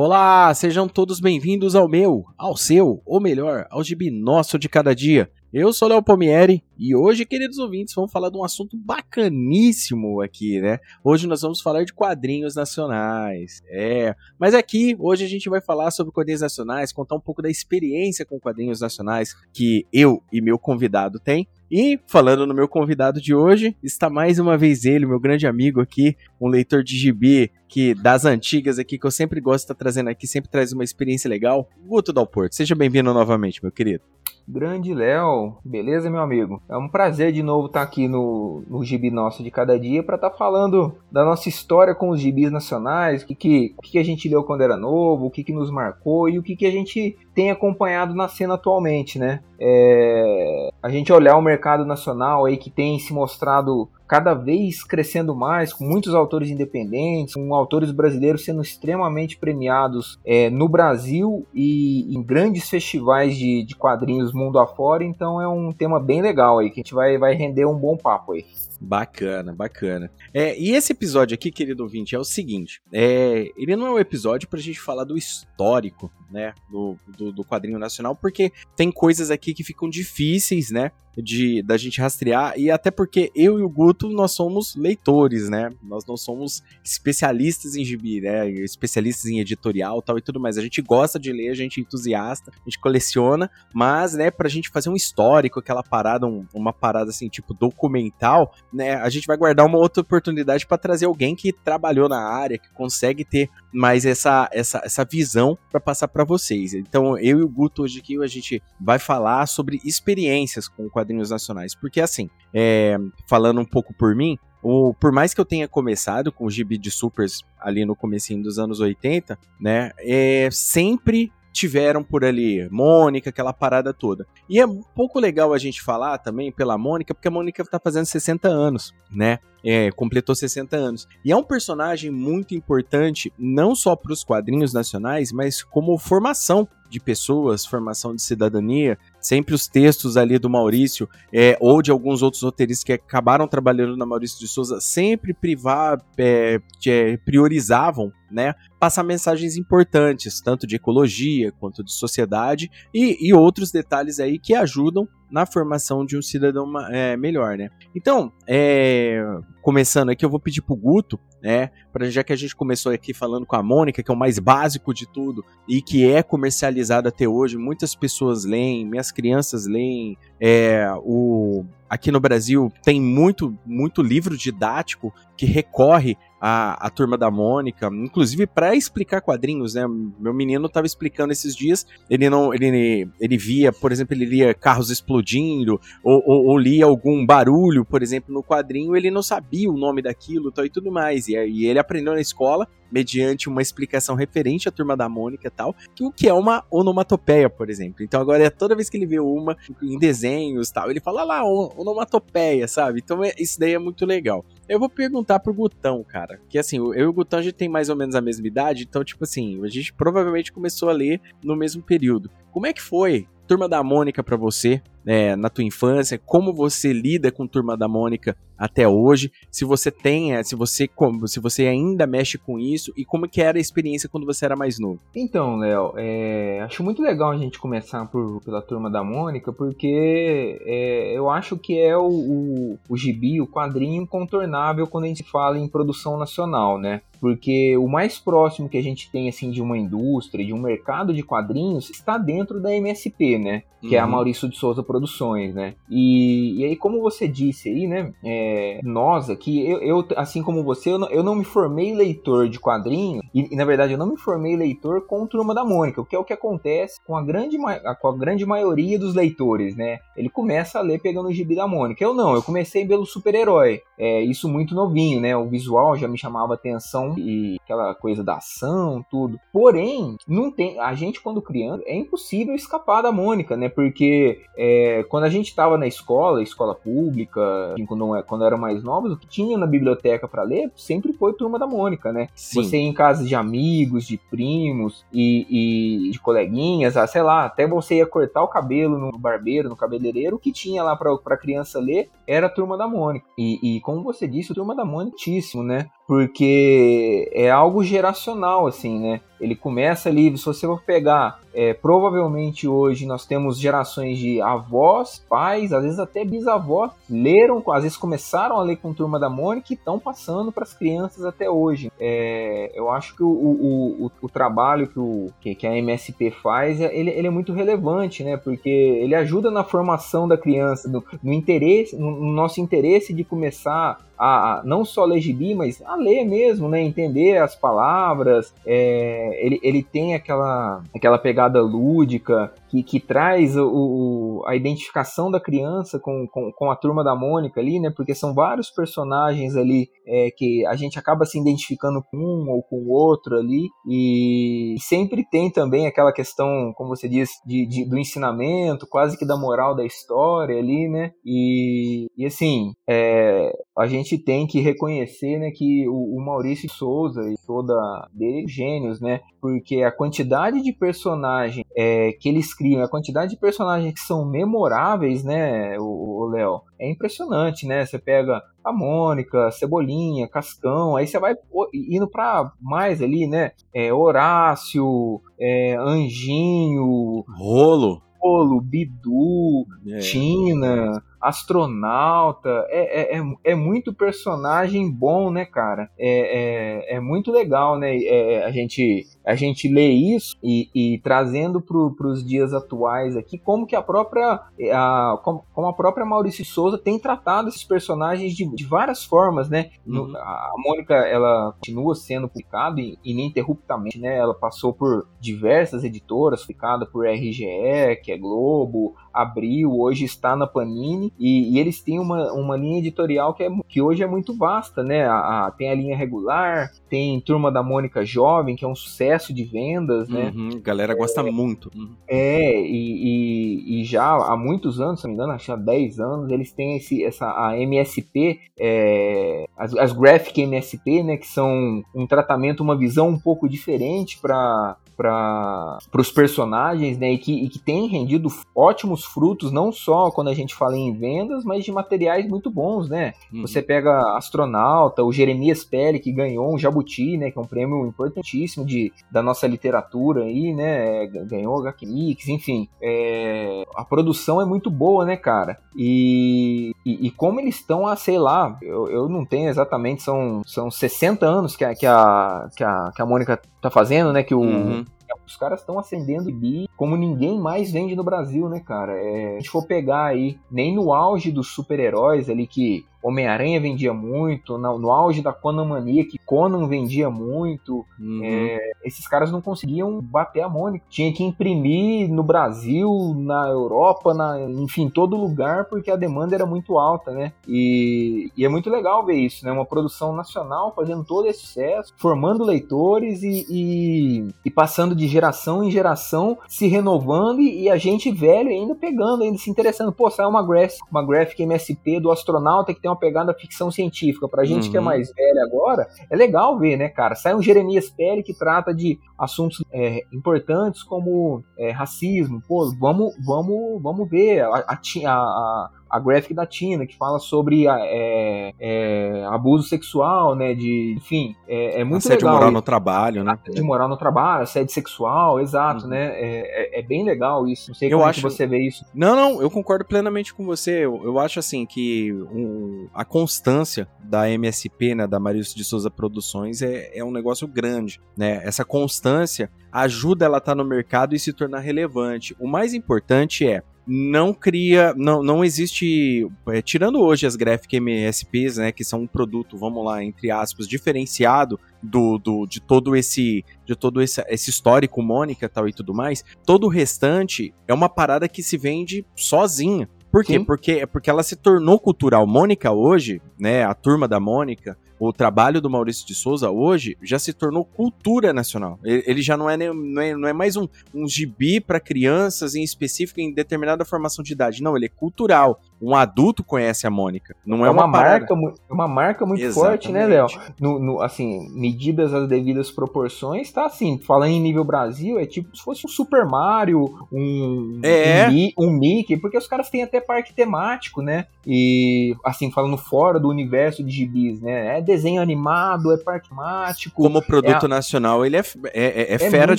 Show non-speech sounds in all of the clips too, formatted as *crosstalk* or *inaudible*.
Olá, sejam todos bem-vindos ao meu, ao seu, ou melhor, ao gibi nosso de cada dia. Eu sou Léo Palmieri e hoje, queridos ouvintes, vamos falar de um assunto bacaníssimo aqui, né? Hoje nós vamos falar de quadrinhos nacionais. É, mas aqui hoje a gente vai falar sobre quadrinhos nacionais, contar um pouco da experiência com quadrinhos nacionais que eu e meu convidado têm. E falando no meu convidado de hoje, está mais uma vez ele, meu grande amigo aqui, um leitor de gibi que das antigas aqui que eu sempre gosto de estar trazendo aqui, sempre traz uma experiência legal. Guto Dalporto, seja bem-vindo novamente, meu querido. Grande Léo, beleza, meu amigo? É um prazer de novo estar aqui no, no Gibi Nosso de Cada Dia para estar falando da nossa história com os gibis nacionais, o que, que, o que a gente leu quando era novo, o que, que nos marcou e o que, que a gente tem acompanhado na cena atualmente, né? É, a gente olhar o mercado nacional aí que tem se mostrado cada vez crescendo mais, com muitos autores independentes, com autores brasileiros sendo extremamente premiados é, no Brasil e em grandes festivais de, de quadrinhos mundo afora. Então é um tema bem legal aí, que a gente vai, vai render um bom papo aí. Bacana, bacana. É, e esse episódio aqui, querido ouvinte, é o seguinte: é, ele não é um episódio pra gente falar do histórico, né, do, do, do quadrinho nacional, porque tem coisas aqui que ficam difíceis, né, de da gente rastrear e até porque eu e o Guto nós somos leitores, né? Nós não somos especialistas em gibi, né? Especialistas em editorial, tal e tudo mais. A gente gosta de ler, a gente é entusiasta, a gente coleciona, mas, né, pra gente fazer um histórico, aquela parada, um, uma parada assim, tipo documental, né, a gente vai guardar uma outra oportunidade para trazer alguém que trabalhou na área, que consegue ter mais essa essa, essa visão para passar para vocês. Então, eu e o Guto hoje aqui a gente vai falar sobre experiências com quadrinhos nacionais. Porque, assim, é, falando um pouco por mim, o, por mais que eu tenha começado com o gibi de supers ali no comecinho dos anos 80, né, é, sempre tiveram por ali Mônica, aquela parada toda. E é um pouco legal a gente falar também pela Mônica, porque a Mônica tá fazendo 60 anos, né? É, completou 60 anos. E é um personagem muito importante, não só para os quadrinhos nacionais, mas como formação de pessoas, formação de cidadania. Sempre os textos ali do Maurício, é, ou de alguns outros roteiristas que acabaram trabalhando na Maurício de Souza, sempre privar, é, é, priorizavam né, passar mensagens importantes, tanto de ecologia quanto de sociedade e, e outros detalhes aí que ajudam na formação de um cidadão é, melhor, né? Então, é, começando aqui, eu vou pedir pro Guto, né? Pra, já que a gente começou aqui falando com a Mônica, que é o mais básico de tudo e que é comercializado até hoje, muitas pessoas leem, minhas crianças leem, é, o, aqui no Brasil tem muito, muito livro didático que recorre à, à turma da Mônica, inclusive para explicar quadrinhos, né? Meu menino estava explicando esses dias, ele não, ele, ele via, por exemplo, ele lia carros explodindo ou, ou, ou lia algum barulho, por exemplo, no quadrinho, ele não sabia o nome daquilo, tal e tudo mais. E, e ele aprendeu na escola mediante uma explicação referente à turma da Mônica e tal, que o que é uma onomatopeia, por exemplo. Então agora é toda vez que ele vê uma em desenhos tal, ele fala lá, onomatopeia, sabe? Então é, isso daí é muito legal. Eu vou perguntar pro Gutão, cara, que assim, eu e o Gutão a gente tem mais ou menos a mesma idade, então tipo assim, a gente provavelmente começou a ler no mesmo período. Como é que foi Turma da Mônica para você? é, na tua infância, como você lida com Turma da Mônica até hoje, se você tem, é, se você se você ainda mexe com isso e como que era a experiência quando você era mais novo. Então, Léo, é, acho muito legal a gente começar por, pela Turma da Mônica, porque é, eu acho que é o, o, o gibi, o quadrinho incontornável quando a gente fala em produção nacional, né? Porque o mais próximo que a gente tem assim de uma indústria, de um mercado de quadrinhos, está dentro da MSP, né? Que uhum. é a uhum. Maurício de Souza Produções, né? E, e aí, como você disse aí, né? É, nós aqui, eu, eu, assim como você, eu não, eu não me formei leitor de quadrinhos, e, e, na verdade eu não me formei leitor com Turma da Mônica, o que é o que acontece com a grande, com a grande maioria dos leitores, né? Ele começa a ler pegando o gibi da Mônica. Eu não, eu comecei pelo super-herói. É, isso muito novinho, né? O visual já me chamava atenção e aquela coisa da ação, tudo. Porém, não tem. A gente, quando criança, é impossível escapar da Mônica, né? Porque é, quando a gente estava na escola, escola pública, assim, quando, é, quando era mais novos, o que tinha na biblioteca para ler sempre foi Turma da Mônica, né? Sim. Você ia em casa de amigos, de primos e, e de coleguinhas, ah, sei lá, até você ia cortar o cabelo no barbeiro, no cabeleireiro, o que tinha lá para criança ler era a Turma da Mônica. E, e como você disse, o Turma da Mônica, é né? Porque é algo geracional, assim, né? Ele começa ali, se você for pegar, é, provavelmente hoje nós temos gerações de avós, pais, às vezes até bisavós, leram, às vezes começaram a ler com Turma da Mônica e estão passando para as crianças até hoje. É, eu acho que o, o, o, o trabalho que, o, que, que, a MSP faz, é, ele, ele, é muito relevante, né? Porque ele ajuda na formação da criança, no, no interesse, no, no nosso interesse de começar a, a, não só ler gibi, mas a ler mesmo, né? Entender as palavras. É, ele, ele tem aquela, aquela pegada lúdica que, que traz o, o, a identificação da criança com, com, com, a turma da Mônica ali, né? Porque são vários personagens ali é, que a gente acaba se identificando com um ou com o outro ali. E sempre tem também aquela questão, como você diz, de, de do ensinamento, quase que da moral da história ali, né? E, e assim, é, a gente tem que reconhecer né, que o, o Maurício Souza e toda dele gênios, né? Porque a quantidade de personagem é, que eles criam, a quantidade de personagens que são memoráveis, né, o Léo, é impressionante, né? Você pega a Mônica, Cebolinha, Cascão, aí você vai indo para mais ali, né? É, Horácio, é, Anjinho, Rolo. Rolo, Bidu, é. Tina, astronauta, é, é, é, é, muito personagem bom, né, cara? É, é, é muito legal, né? É, a, gente, a gente lê isso e, e trazendo para os dias atuais aqui, como que a própria a, como, como, a própria Maurício Souza tem tratado esses personagens de, de várias formas, né? Uhum. a Mônica, ela continua sendo publicada ininterruptamente, né? Ela passou por diversas editoras, publicada por RGE, que é Globo, Abril, hoje está na Panini, e, e, eles têm uma, uma linha editorial que, é, que hoje é muito vasta, né? A, a, tem a linha regular, tem Turma da Mônica Jovem, que é um sucesso de vendas, né? Uhum, a galera gosta é, muito. Uhum. É, e, e, e, já há muitos anos, se não me engano, acho que há 10 anos, eles têm esse, essa, a MSP, é, as, as Graphic MSP, né? Que são um tratamento, uma visão um pouco diferente para para os personagens, né? E que, e que tem rendido ótimos frutos, não só quando a gente fala em vendas, mas de materiais muito bons, né? Uhum. Você pega Astronauta, o Jeremias Pele, que ganhou um Jabuti, né? Que é um prêmio importantíssimo de, da nossa literatura aí, né? Ganhou HQ Mix, enfim. É, a produção é muito boa, né, cara? E, e, e como eles estão a, sei lá, eu, eu não tenho exatamente, são, são 60 anos que a, que a, que a, que a Mônica tá fazendo, né? Que o, uhum. Os caras estão acendendo bi como ninguém mais vende no Brasil, né, cara? É, se a gente for pegar aí, nem no auge dos super-heróis ali que Homem-Aranha vendia muito, no, no, auge da Conan Mania, que Conan vendia muito. Uhum. É, esses caras não conseguiam bater a Mônica. Tinha que imprimir no Brasil, na Europa, na, enfim, todo lugar, porque a demanda era muito alta, né? E, e, é muito legal ver isso, né? Uma produção nacional fazendo todo esse sucesso, formando leitores e, e, e passando de geração em geração, se renovando e, e, a gente velho ainda pegando, ainda se interessando. Pô, sai uma graphic, uma graphic MSP do astronauta que tem uma pegada ficção científica. Pra gente uhum. que é uhum. mais velho agora, é legal ver, né, cara? Sai um Jeremias Pérez que trata de assuntos é, importantes como é, racismo. Pô, vamos, vamos, vamos ver. A, a, a, a graphic da Tina, que fala sobre é, é, abuso sexual, né? De, enfim, é, é muito assédio legal. moral no trabalho, né? Assédio moral no trabalho, assédio sexual, exato, uhum. né? É, é, é, bem legal isso. Não sei eu como acho... você vê isso. Não, não, eu concordo plenamente com você. Eu, eu acho assim que um, a constância da MSP, né, da Marício de Souza Produções, é, é um negócio grande, né? Essa constância ajuda ela a estar tá no mercado e se tornar relevante. O mais importante é não cria, não, não existe, é, tirando hoje as Graphic MSPs, né, que são um produto, vamos lá, entre aspas, diferenciado do, do de todo esse de todo esse, esse histórico Mônica tal e tudo mais, todo o restante é uma parada que se vende sozinha. Por quê? Porque, porque ela se tornou cultural. Mônica hoje, né, a turma da Mônica, o trabalho do Maurício de Souza hoje já se tornou cultura nacional. Ele já não é, não é, não é mais um, um gibi para crianças em específico em determinada formação de idade. Não, ele é cultural. Um adulto conhece a Mônica. Não é, é uma, uma marca, uma marca muito Exatamente. forte, né, Léo? No, no, assim, medidas as devidas proporções, tá assim, falando em nível Brasil, é tipo se fosse um Super Mario, um, é. um, um Mickey, porque os caras têm até parque temático, né? E assim, falando fora do universo de gibis, né? É desenho animado, é parque temático. Como produto é, nacional, ele é, é, é, é fera muito,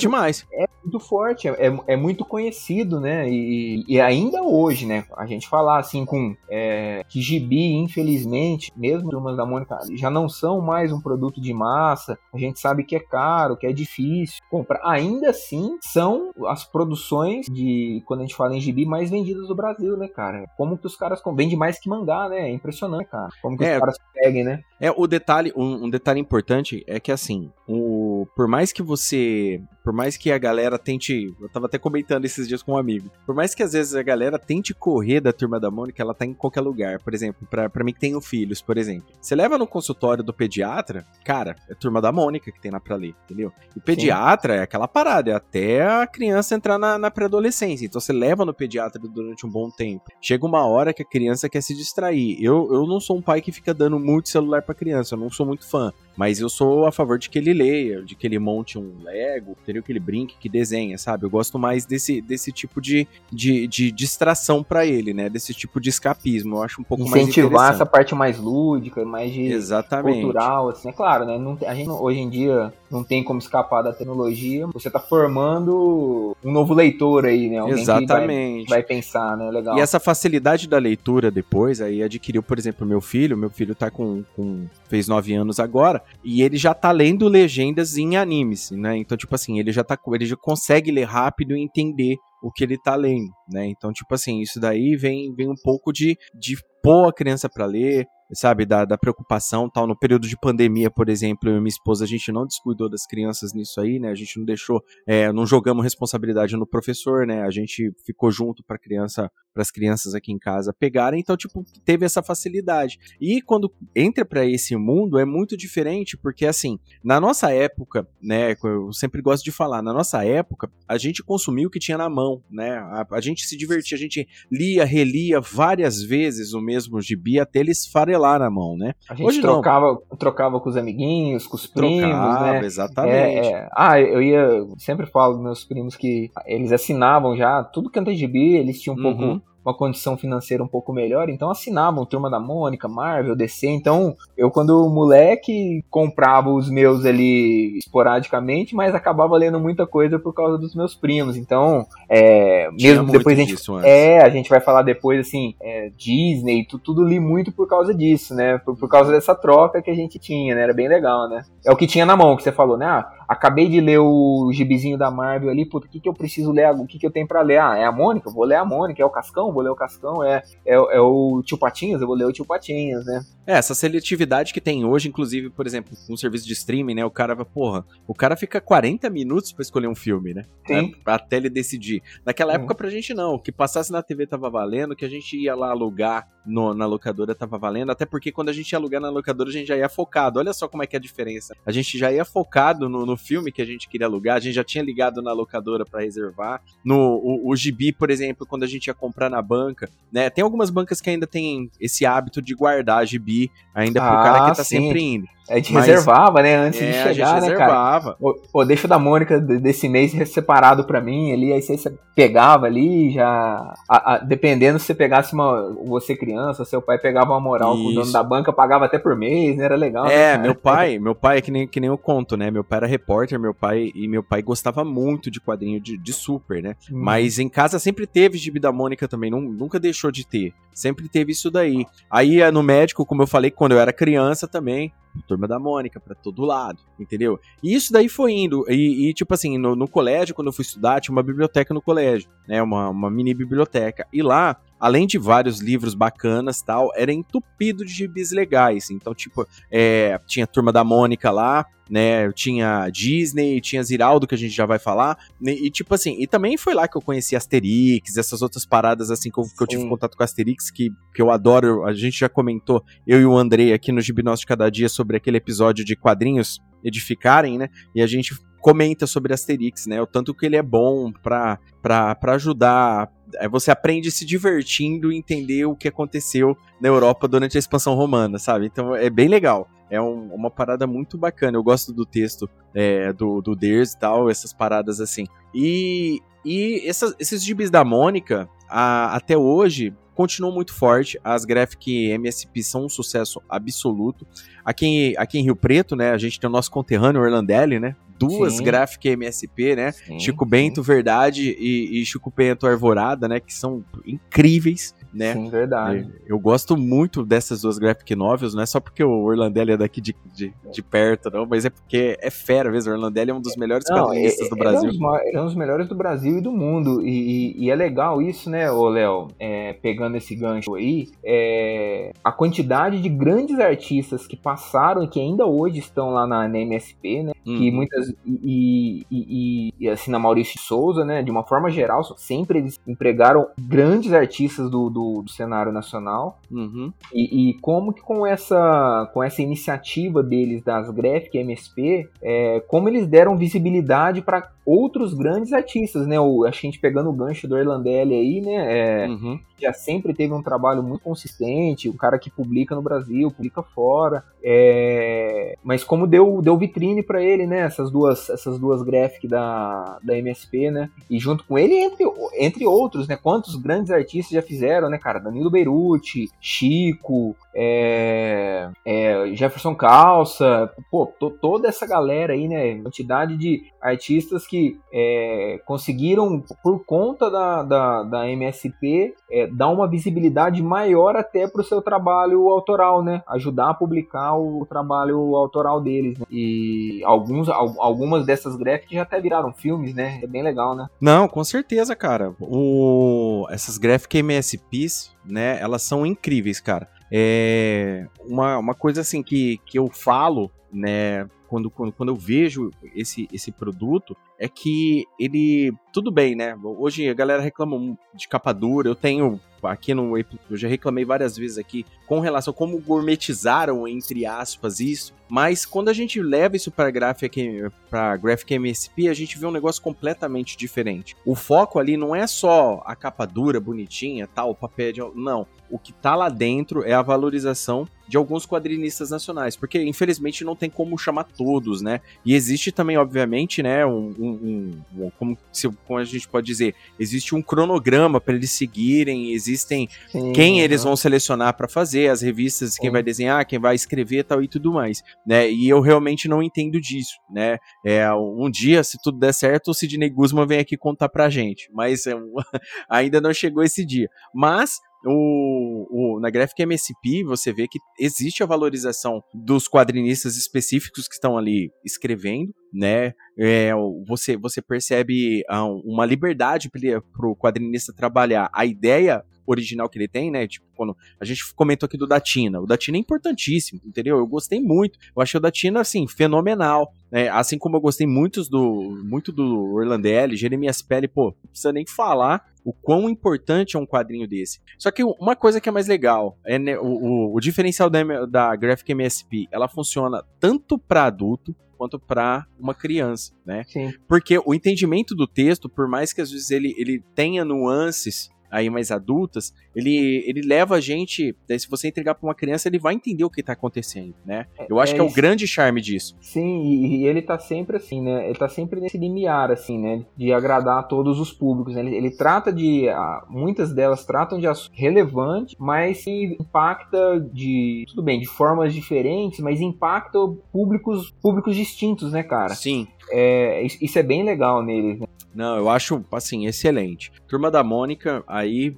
demais. É muito forte, é, é muito conhecido, né? E, e ainda hoje, né? A gente falar assim com é, que gibi, infelizmente, mesmo turmas da Mônica, já não são mais um produto de massa. A gente sabe que é caro, que é difícil comprar. Ainda assim, são as produções de, quando a gente fala em gibi, mais vendidas do Brasil, né, cara? Como que os caras vendem mais que mangá, né? É impressionante, cara. Como que é, os caras conseguem, né? É, o detalhe, um, um detalhe importante é que assim, o, por mais que você por mais que a galera tente. Eu tava até comentando esses dias com um amigo. Por mais que às vezes a galera tente correr da turma da Mônica, ela tá em qualquer lugar. Por exemplo, pra, mim que tenho filhos, por exemplo. Você leva no consultório do pediatra, cara, é turma da Mônica que tem lá pra ler, entendeu? E pediatra Sim. é aquela parada, é até a criança entrar na, na pré-adolescência. Então você leva no pediatra durante um bom tempo. Chega uma hora que a criança quer se distrair. Eu, eu não sou um pai que fica dando muito celular pra criança, eu não sou muito fã. Mas eu sou a favor de que ele leia, de que ele monte um Lego, entendeu? Que ele brinque, que desenhe, sabe? Eu gosto mais desse, desse tipo de, de, de distração para ele, né? Desse tipo de escapismo. Eu acho um pouco Incentivar mais Incentivar essa parte mais lúdica, mais de Exatamente. cultural, assim. É claro, né? Não, a gente hoje em dia não tem como escapar da tecnologia. Você tá formando um novo leitor aí, né? Alguém Exatamente. Vai, vai, pensar, né? Legal. E essa facilidade da leitura depois, aí adquiriu, por exemplo, meu filho. Meu filho tá com, com fez nove anos agora e ele já tá lendo legendas em animes, né? Então, tipo assim, ele já tá ele já consegue ler rápido e entender o que ele tá lendo, né? Então, tipo assim, isso daí vem, vem um pouco de, de pôr a criança para ler, sabe, da, da preocupação tal. No período de pandemia, por exemplo, eu e minha esposa, a gente não descuidou das crianças nisso aí, né? A gente não deixou, é, não jogamos responsabilidade no professor, né? A gente ficou junto para criança, para as crianças aqui em casa pegarem, então, tipo, teve essa facilidade. E quando entra para esse mundo, é muito diferente, porque, assim, na nossa época, né, eu sempre gosto de falar, na nossa época, a gente consumia o que tinha na mão, né? A, a gente se divertia, a gente lia, relia várias vezes o mesmo gibi até ele esfarelar na mão, né? A gente Hoje trocava, não. trocava com os amiguinhos, com os primos, trocava, né? Exatamente. É, é. Ah, eu ia. Sempre falo dos meus primos que eles assinavam já tudo que é gibi, eles tinham um uhum. pouco uma condição financeira um pouco melhor, então assinavam Turma da Mônica, Marvel, DC. Então, eu quando moleque comprava os meus ali esporadicamente, mas acabava lendo muita coisa por causa dos meus primos. Então, é, mesmo depois a gente é, a gente vai falar depois assim, é, Disney, tu, tudo li muito por causa disso, né? Por, por causa dessa troca que a gente tinha, né? Era bem legal, né? É o que tinha na mão que você falou, né? Ah, acabei de ler o gibizinho da Marvel ali, puta, o que, que eu preciso ler? O que, que eu tenho para ler? Ah, é a Mônica? Vou ler a Mônica. É o Cascão? Vou ler o Cascão. É, é, é o Tio Patinhas? Eu vou ler o Tio Patinhas, né? É, essa seletividade que tem hoje, inclusive, por exemplo, com um serviço de streaming, né? O cara vai, porra, o cara fica 40 minutos para escolher um filme, né? Sim. É, até ele decidir. Naquela época, pra gente não. O que passasse na TV tava valendo, que a gente ia lá alugar no, na locadora tava valendo, até porque quando a gente ia alugar na locadora, a gente já ia focado. Olha só como é que é a diferença. A gente já ia focado no, no filme que a gente queria alugar, a gente já tinha ligado na locadora para reservar. No o, o gibi, por exemplo, quando a gente ia comprar na banca, né? Tem algumas bancas que ainda tem esse hábito de guardar gibi ainda ah, pro cara que tá sim. sempre indo. A gente Mas, reservava, né? Antes é, de chegar, né, cara? Pô, pô, deixa o da Mônica desse mês separado pra mim ali. Aí você pegava ali, já. A, a, dependendo se você pegasse uma. Você criança, seu pai pegava uma moral Isso. com o dono da banca, pagava até por mês, né? Era legal. É, né, meu pai, meu pai é que nem, que nem eu conto, né? Meu pai era repórter, meu pai. E meu pai gostava muito de quadrinho de, de super, né? Hum. Mas em casa sempre teve gibi da Mônica também, não, nunca deixou de ter. Sempre teve isso daí. Aí no médico, como eu falei, quando eu era criança também, Turma da Mônica, para todo lado, entendeu? E isso daí foi indo. E, e tipo assim, no, no, colégio, quando eu fui estudar, tinha uma biblioteca no colégio, né? Uma, uma mini biblioteca. E lá, além de vários livros bacanas tal, era entupido de gibis legais. Então, tipo, é, tinha Turma da Mônica lá, né? Tinha Disney, tinha Ziraldo, que a gente já vai falar. Né, e, tipo assim, e também foi lá que eu conheci Asterix, essas outras paradas, assim, que eu, que eu tive contato com Asterix, que, que eu adoro. A gente já comentou, eu e o Andrei aqui no Gibinós de Cada Dia, sobre aquele episódio de quadrinhos edificarem, né? E a gente comenta sobre Asterix, né? O tanto que ele é bom pra, pra, pra ajudar. É, você aprende se divertindo e entender o que aconteceu na Europa durante a expansão romana, sabe? Então é bem legal é um, uma parada muito bacana. Eu gosto do texto é, do, do e tal, essas paradas assim. E, e essas, esses gibis da Mônica, a, até hoje, continuou muito forte. As Graphic MSP são um sucesso absoluto. Aqui em, aqui em Rio Preto, né, a gente tem o nosso conterrâneo Orlandelli, né? Duas sim. Graphic MSP, né? Sim, Chico Bento sim. Verdade e, e Chico Bento Arvorada, né? Que são incríveis né? Sim, verdade. Eu, gosto muito dessas duas graphic novels, não é só porque o Orlandelli é daqui de, de, de perto, não, mas é porque é fera mesmo. O Orlandelli é um dos melhores quadrinistas é, do Brasil. É um, é um dos melhores do Brasil e do mundo. E, e, e é legal isso, né, ô Léo? É, pegando esse gancho aí, é, a quantidade de grandes artistas que passaram e que ainda hoje estão lá na, na MSP, né? Uhum. Que muitas. E, e, e, assim, na Maurício Souza, né? De uma forma geral, sempre eles empregaram grandes artistas do, do do, do cenário nacional. Uhum. E, e, como que com essa, com essa iniciativa deles das Graphic MSP, é, como eles deram visibilidade para outros grandes artistas, né? O, a gente pegando o gancho do Orlandelli aí, né? É, uhum. Já sempre teve um trabalho muito consistente, o cara que publica no Brasil, publica fora. É, mas como deu, deu vitrine para ele, né? Essas duas, essas duas graphic da, da MSP, né? E junto com ele, entre, entre outros, né? Quantos grandes artistas já fizeram, né, cara? Danilo Beruti, Chico, é, é, Jefferson Calça, pô, toda essa galera aí, né? Quantidade de artistas que é, conseguiram, por conta da, da, da MSP, é, dar uma visibilidade maior até para o seu trabalho autoral, né? Ajudar a publicar o trabalho autoral deles. Né? E alguns, algumas dessas graphics já até viraram filmes, né? É bem legal, né? Não, com certeza, cara. O... Essas graphic MSPs, né? Elas são incríveis, cara. É uma, uma coisa assim que, que eu falo, né? Quando, quando, quando eu vejo esse, esse produto, é que ele. Tudo bem, né? Hoje a galera reclama de capa dura. Eu tenho aqui no. Eu já reclamei várias vezes aqui com relação a como gourmetizaram, entre aspas, isso. Mas quando a gente leva isso para Graphic, pra Graphic MSP, a gente vê um negócio completamente diferente. O foco ali não é só a capa dura, bonitinha, tal, papel de. Não o que tá lá dentro é a valorização de alguns quadrinistas nacionais, porque infelizmente não tem como chamar todos, né? E existe também, obviamente, né, um, um, um como, se, como a gente pode dizer, existe um cronograma para eles seguirem, existem Sim, quem uhum. eles vão selecionar para fazer, as revistas, Sim. quem vai desenhar, quem vai escrever, tal e tudo mais, né? E eu realmente não entendo disso, né? É, um dia, se tudo der certo, o Sidney Guzman vem aqui contar pra gente, mas é, *laughs* ainda não chegou esse dia. Mas o, o, na Graphic MSP você vê que existe a valorização dos quadrinistas específicos que estão ali escrevendo, né? É, você, você percebe ah, uma liberdade para o quadrinista trabalhar a ideia original que ele tem, né? Tipo, quando a gente comentou aqui do Datina. O Datina é importantíssimo, entendeu? Eu gostei muito. Eu achei o Datina, assim, fenomenal. Né? Assim como eu gostei muito do, muito do Orlandelli, Jeremias Pele, pô, não precisa nem falar o quão importante é um quadrinho desse. Só que uma coisa que é mais legal é né, o, o, o, diferencial da, da Graphic MSP, ela funciona tanto para adulto quanto para uma criança, né? Sim. Porque o entendimento do texto, por mais que às vezes ele, ele tenha nuances aí mais adultas, ele, ele leva a gente, daí se você entregar para uma criança, ele vai entender o que tá acontecendo, né? Eu acho é, que é o grande charme disso. Sim, e, e, ele tá sempre assim, né? Ele tá sempre nesse limiar, assim, né? De agradar a todos os públicos. Né? Ele, ele, trata de. Ah, muitas delas tratam de assuntos relevantes, mas que impacta de. Tudo bem, de formas diferentes, mas impacta públicos, públicos distintos, né, cara? Sim. É, isso é bem legal neles, né? Não, eu acho, assim, excelente. Turma da Mônica, aí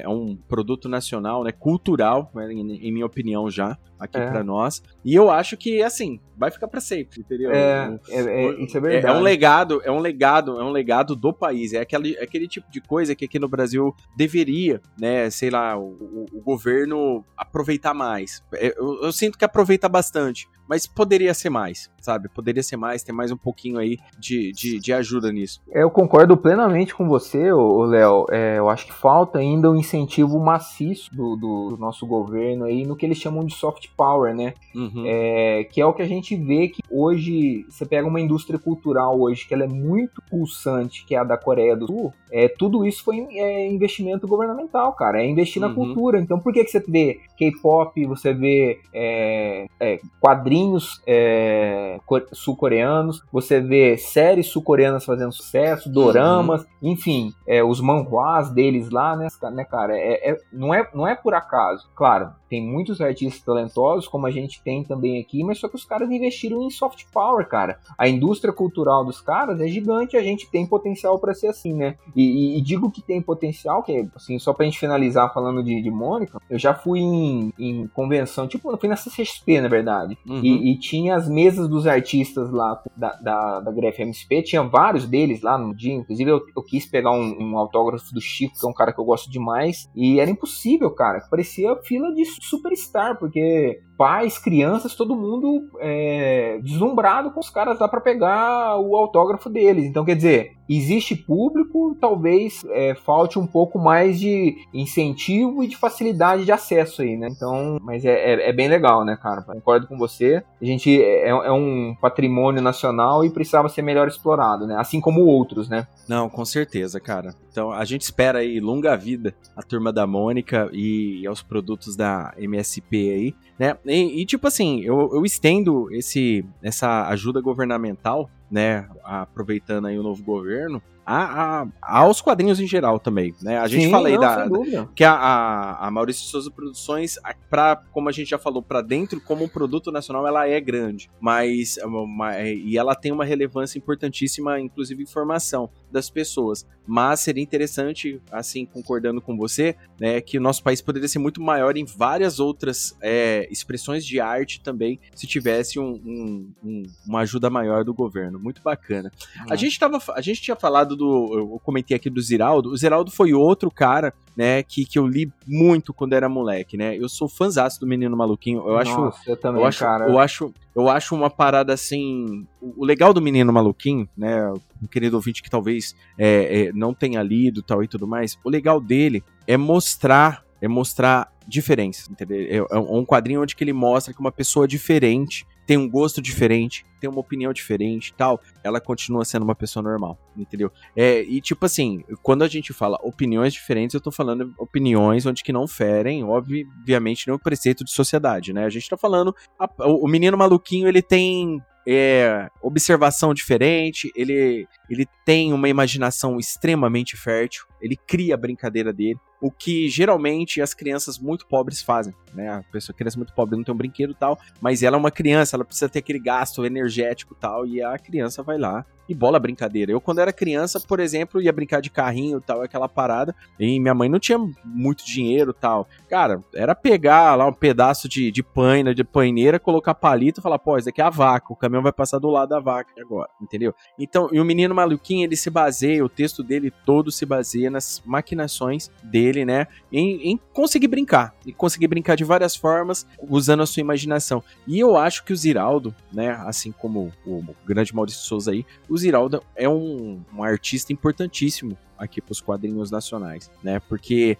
é um produto nacional, né? Cultural, né, em, em minha opinião, já, aqui é. para nós. E eu acho que, assim, vai ficar para sempre, entendeu? É, é, é, isso é verdade. É, é, um legado, é um legado, é um legado do país. É aquele, é aquele tipo de coisa que aqui no Brasil deveria, né? Sei lá, o, o, o governo aproveitar mais. É, eu, eu sinto que aproveita bastante mas poderia ser mais, sabe? Poderia ser mais, ter mais um pouquinho aí de, de, de ajuda nisso. Eu concordo plenamente com você, Léo. Eu acho que falta ainda um incentivo maciço do, do, do, nosso governo aí no que eles chamam de soft power, né? Uhum. É, que é o que a gente vê que hoje, você pega uma indústria cultural hoje que ela é muito pulsante, que é a da Coreia do Sul, é, tudo isso foi é, investimento governamental, cara, é investir uhum. na cultura. Então por que, que você vê K-pop, você vê é, é quadrinhos é, sul-coreanos, você vê séries sul-coreanas fazendo sucesso, doramas, uhum. enfim, é, os manhwas deles lá, né, né cara, é, não, é, não é por acaso. Claro, tem muitos artistas talentosos, como a gente tem também aqui, mas só que os caras investiram em soft power, cara. A indústria cultural dos caras é gigante, a gente tem potencial para ser assim, né? E, e, e, digo que tem potencial, que assim, só pra gente finalizar falando de, de Mônica, eu já fui em, em convenção, tipo, eu fui na CCXP, na verdade, uhum. e, e, tinha as mesas dos artistas lá da, da, da GrFMSP, tinha vários deles lá no dia, inclusive eu, eu quis pegar um, um autógrafo do Chico, que é um cara que eu gosto demais, e era impossível, cara, parecia fila de superstar, porque pais, crianças, todo mundo é, deslumbrado com os caras lá para pegar o autógrafo deles. Então, quer dizer, existe público, talvez é, falte um pouco mais de incentivo e de facilidade de acesso aí, né? Então, mas é, é, é bem legal, né, cara? Concordo com você. A gente é, é, um patrimônio nacional e precisava ser melhor explorado, né? Assim como outros, né? Não, com certeza, cara. Então, a gente espera aí longa vida a turma da Mônica e aos produtos da MSP aí, né? E, e tipo assim, eu, eu estendo esse, essa ajuda governamental, né? Aproveitando aí o novo governo, a, a, aos quadrinhos em geral também, né? A gente Sim, fala aí não, da, que a, a, a Maurício Souza Produções, para como a gente já falou, para dentro como um produto nacional, ela é grande, mas uma, e ela tem uma relevância importantíssima, inclusive informação das pessoas. Mas seria interessante, assim, concordando com você, né, que o nosso país poderia ser muito maior em várias outras é, expressões de arte também, se tivesse um, um, um, uma ajuda maior do governo. Muito bacana. A gente tava, a gente tinha falado do. Eu comentei aqui do Ziraldo. O Ziraldo foi outro cara, né, que, que eu li muito quando era moleque, né? Eu sou fãzaço do Menino Maluquinho. Eu acho. Nossa, eu também, eu acho, cara. Eu acho, eu acho uma parada assim. O legal do Menino Maluquinho, né? Um querido ouvinte que talvez é, é, não tenha lido tal e tudo mais. O legal dele é mostrar. É mostrar diferença, entendeu? É, é um quadrinho onde que ele mostra que uma pessoa diferente tem um gosto diferente, tem uma opinião diferente tal, ela continua sendo uma pessoa normal, entendeu? É, e tipo assim, quando a gente fala opiniões diferentes, eu tô falando opiniões onde que não ferem, obviamente, nenhum preceito de sociedade, né? A gente tá falando, a, o menino maluquinho, ele tem é, observação diferente, ele, ele tem uma imaginação extremamente fértil, ele cria a brincadeira dele, o que geralmente as crianças muito pobres fazem, né? A pessoa, criança muito pobre não tem um brinquedo e tal, mas ela é uma criança, ela precisa ter aquele gasto energético e tal, e a criança vai lá e bola brincadeira. Eu, quando era criança, por exemplo, ia brincar de carrinho e tal, aquela parada, e minha mãe não tinha muito dinheiro e tal. Cara, era pegar lá um pedaço de, de paina, de paineira, colocar palito e falar, pô, isso aqui é a vaca, o caminhão vai passar do lado da vaca agora, entendeu? Então, e o menino maluquinho, ele se baseia, o texto dele todo se baseia nas maquinações dele, né, em, em conseguir brincar, e conseguir brincar de várias formas, usando a sua imaginação. E eu acho que o Ziraldo, né, assim como o grande Maurício Souza aí, o Ziraldo é um, um artista importantíssimo aqui para os quadrinhos nacionais, né? Porque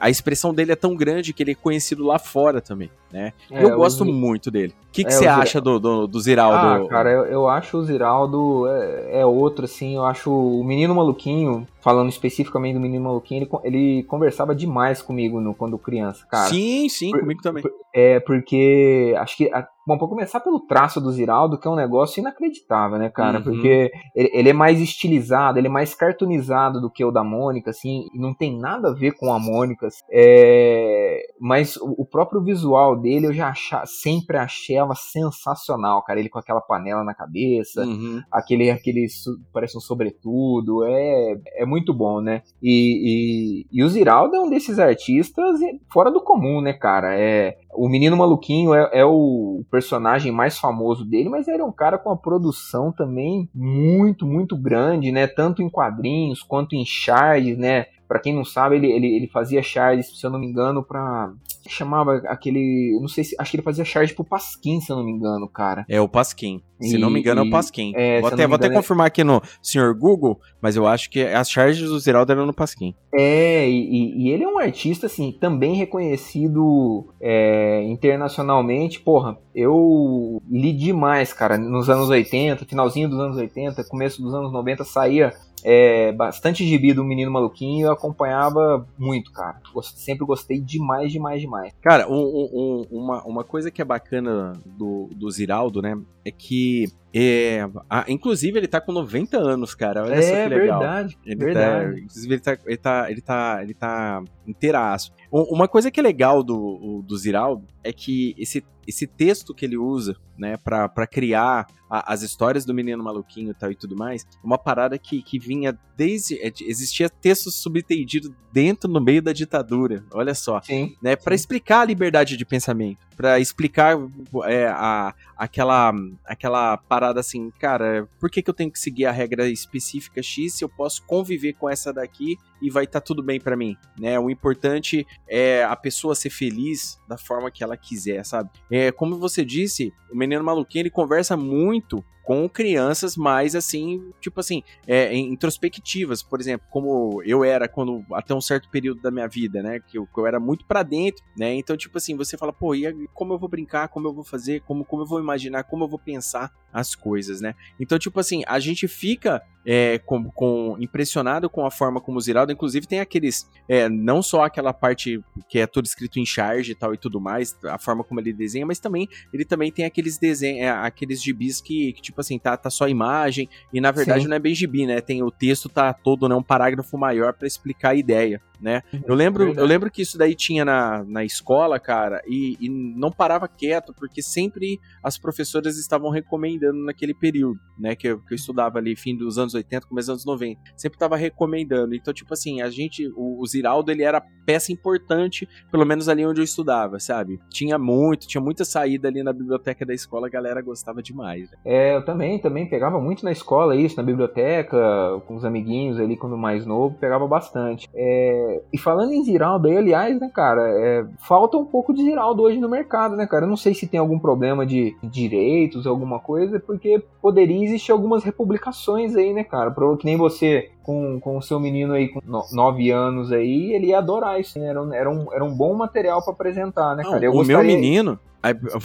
a expressão dele é tão grande que ele é conhecido lá fora também, né? É, eu gosto muito dele. O que, que é, você acha do, do, do, Ziraldo? Ah, cara, eu, eu acho o Ziraldo é, é, outro, assim, eu acho o Menino Maluquinho, falando especificamente do Menino Maluquinho, ele, ele conversava demais comigo no, quando criança, cara. Sim, sim, por, comigo também. É, porque acho que Bom, pra começar pelo traço do Ziraldo, que é um negócio inacreditável, né, cara? Uhum. Porque ele, ele, é mais estilizado, ele é mais cartoonizado do que o da Mônica, assim, não tem nada a ver com a Mônica. É... Mas o, o, próprio visual dele eu já achava, sempre achei ela sensacional, cara. Ele com aquela panela na cabeça, uhum. aquele, aquele parece um sobretudo, é, é muito bom, né? E, e, e o Ziraldo é um desses artistas fora do comum, né, cara? É, o Menino Maluquinho é, é, o personagem mais famoso dele, mas é um cara com uma produção também muito, muito grande, né? Tanto em quadrinhos quanto em charges, né? Para quem não sabe, ele, ele, ele fazia charges, se eu não me engano, pra. Chamava aquele. Não sei se. Acho que ele fazia charge pro Pasquim, se eu não me engano, cara. É o Pasquim. Se e, não me engano, é o Pasquim. É, vou até, vou até é confirmar aqui no senhor Google, mas eu acho que as charges do Ziraldo eram no Pasquim. É, e, e ele é um artista, assim, também reconhecido é, internacionalmente. Porra, eu li demais, cara, nos anos 80, finalzinho dos anos 80, começo dos anos 90, saía é, bastante gibi do Menino Maluquinho eu acompanhava muito, cara. Sempre gostei demais, demais, demais. Cara, um, um, uma, uma coisa que é bacana do, do Ziraldo, né, é que é, a, inclusive ele tá com 90 anos, cara. Olha é, só que legal. Verdade, ele verdade. Tá, inclusive ele tá, ele tá, ele tá, ele tá inteiraço. Uma coisa que é legal do, do Ziraldo é que esse, esse texto que ele usa, né, pra, pra criar a, as histórias do menino maluquinho e tal e tudo mais, uma parada que, que vinha desde. É, existia texto subtendido dentro, no meio da ditadura, olha só. Sim. Né, para explicar a liberdade de pensamento, para explicar é, a, aquela, aquela parada assim, cara, por que, que eu tenho que seguir a regra específica X se eu posso conviver com essa daqui e vai estar tá tudo bem para mim, né? O importante é a pessoa ser feliz da forma que ela quiser, sabe? É, como você disse, o Menino Maluquinho, ele conversa muito com crianças mais assim, tipo assim, é, introspectivas, por exemplo, como eu era quando até um certo período da minha vida, né, que eu, que eu era muito para dentro, né? Então, tipo assim, você fala, pô, e como eu vou brincar, como eu vou fazer, como, como eu vou imaginar, como eu vou pensar as coisas, né? Então, tipo assim, a gente fica é, com, com, impressionado com a forma como o Ziraldo, inclusive tem aqueles, é, não só aquela parte que é tudo escrito em charge e tal e tudo mais, a forma como ele desenha, mas também ele também tem aqueles desenhos, é, aqueles gibis que, que, tipo assim, tá, tá só imagem e na verdade Sim. não é bem gibi, né? Tem o texto tá todo, né, um parágrafo maior para explicar a ideia né? Uhum. Eu lembro, eu lembro que isso daí tinha na, na escola, cara, e, e não parava quieto, porque sempre as professoras estavam recomendando naquele período, né? Que eu, que eu estudava ali, fim dos anos 80, começo dos anos 90. Sempre tava recomendando. Então, tipo assim, a gente, o, o Ziraldo, ele era peça importante, pelo menos ali onde eu estudava, sabe? Tinha muito, tinha muita saída ali na biblioteca da escola, a galera gostava demais. Né? É, eu também, também pegava muito na escola isso, na biblioteca, com os amiguinhos ali quando mais novo, pegava bastante. É, e falando em Ziraldo aí, aliás, né, cara, é, falta um pouco de Ziraldo hoje no mercado, né, cara? Eu não sei se tem algum problema de direitos, alguma coisa, porque poderia existir algumas republicações aí, né, cara? Que nem você com, com o seu menino aí com nove anos aí, ele ia adorar isso, né? Era, um, era, um, era um bom material para apresentar, né, cara? Não, o gostaria... meu menino,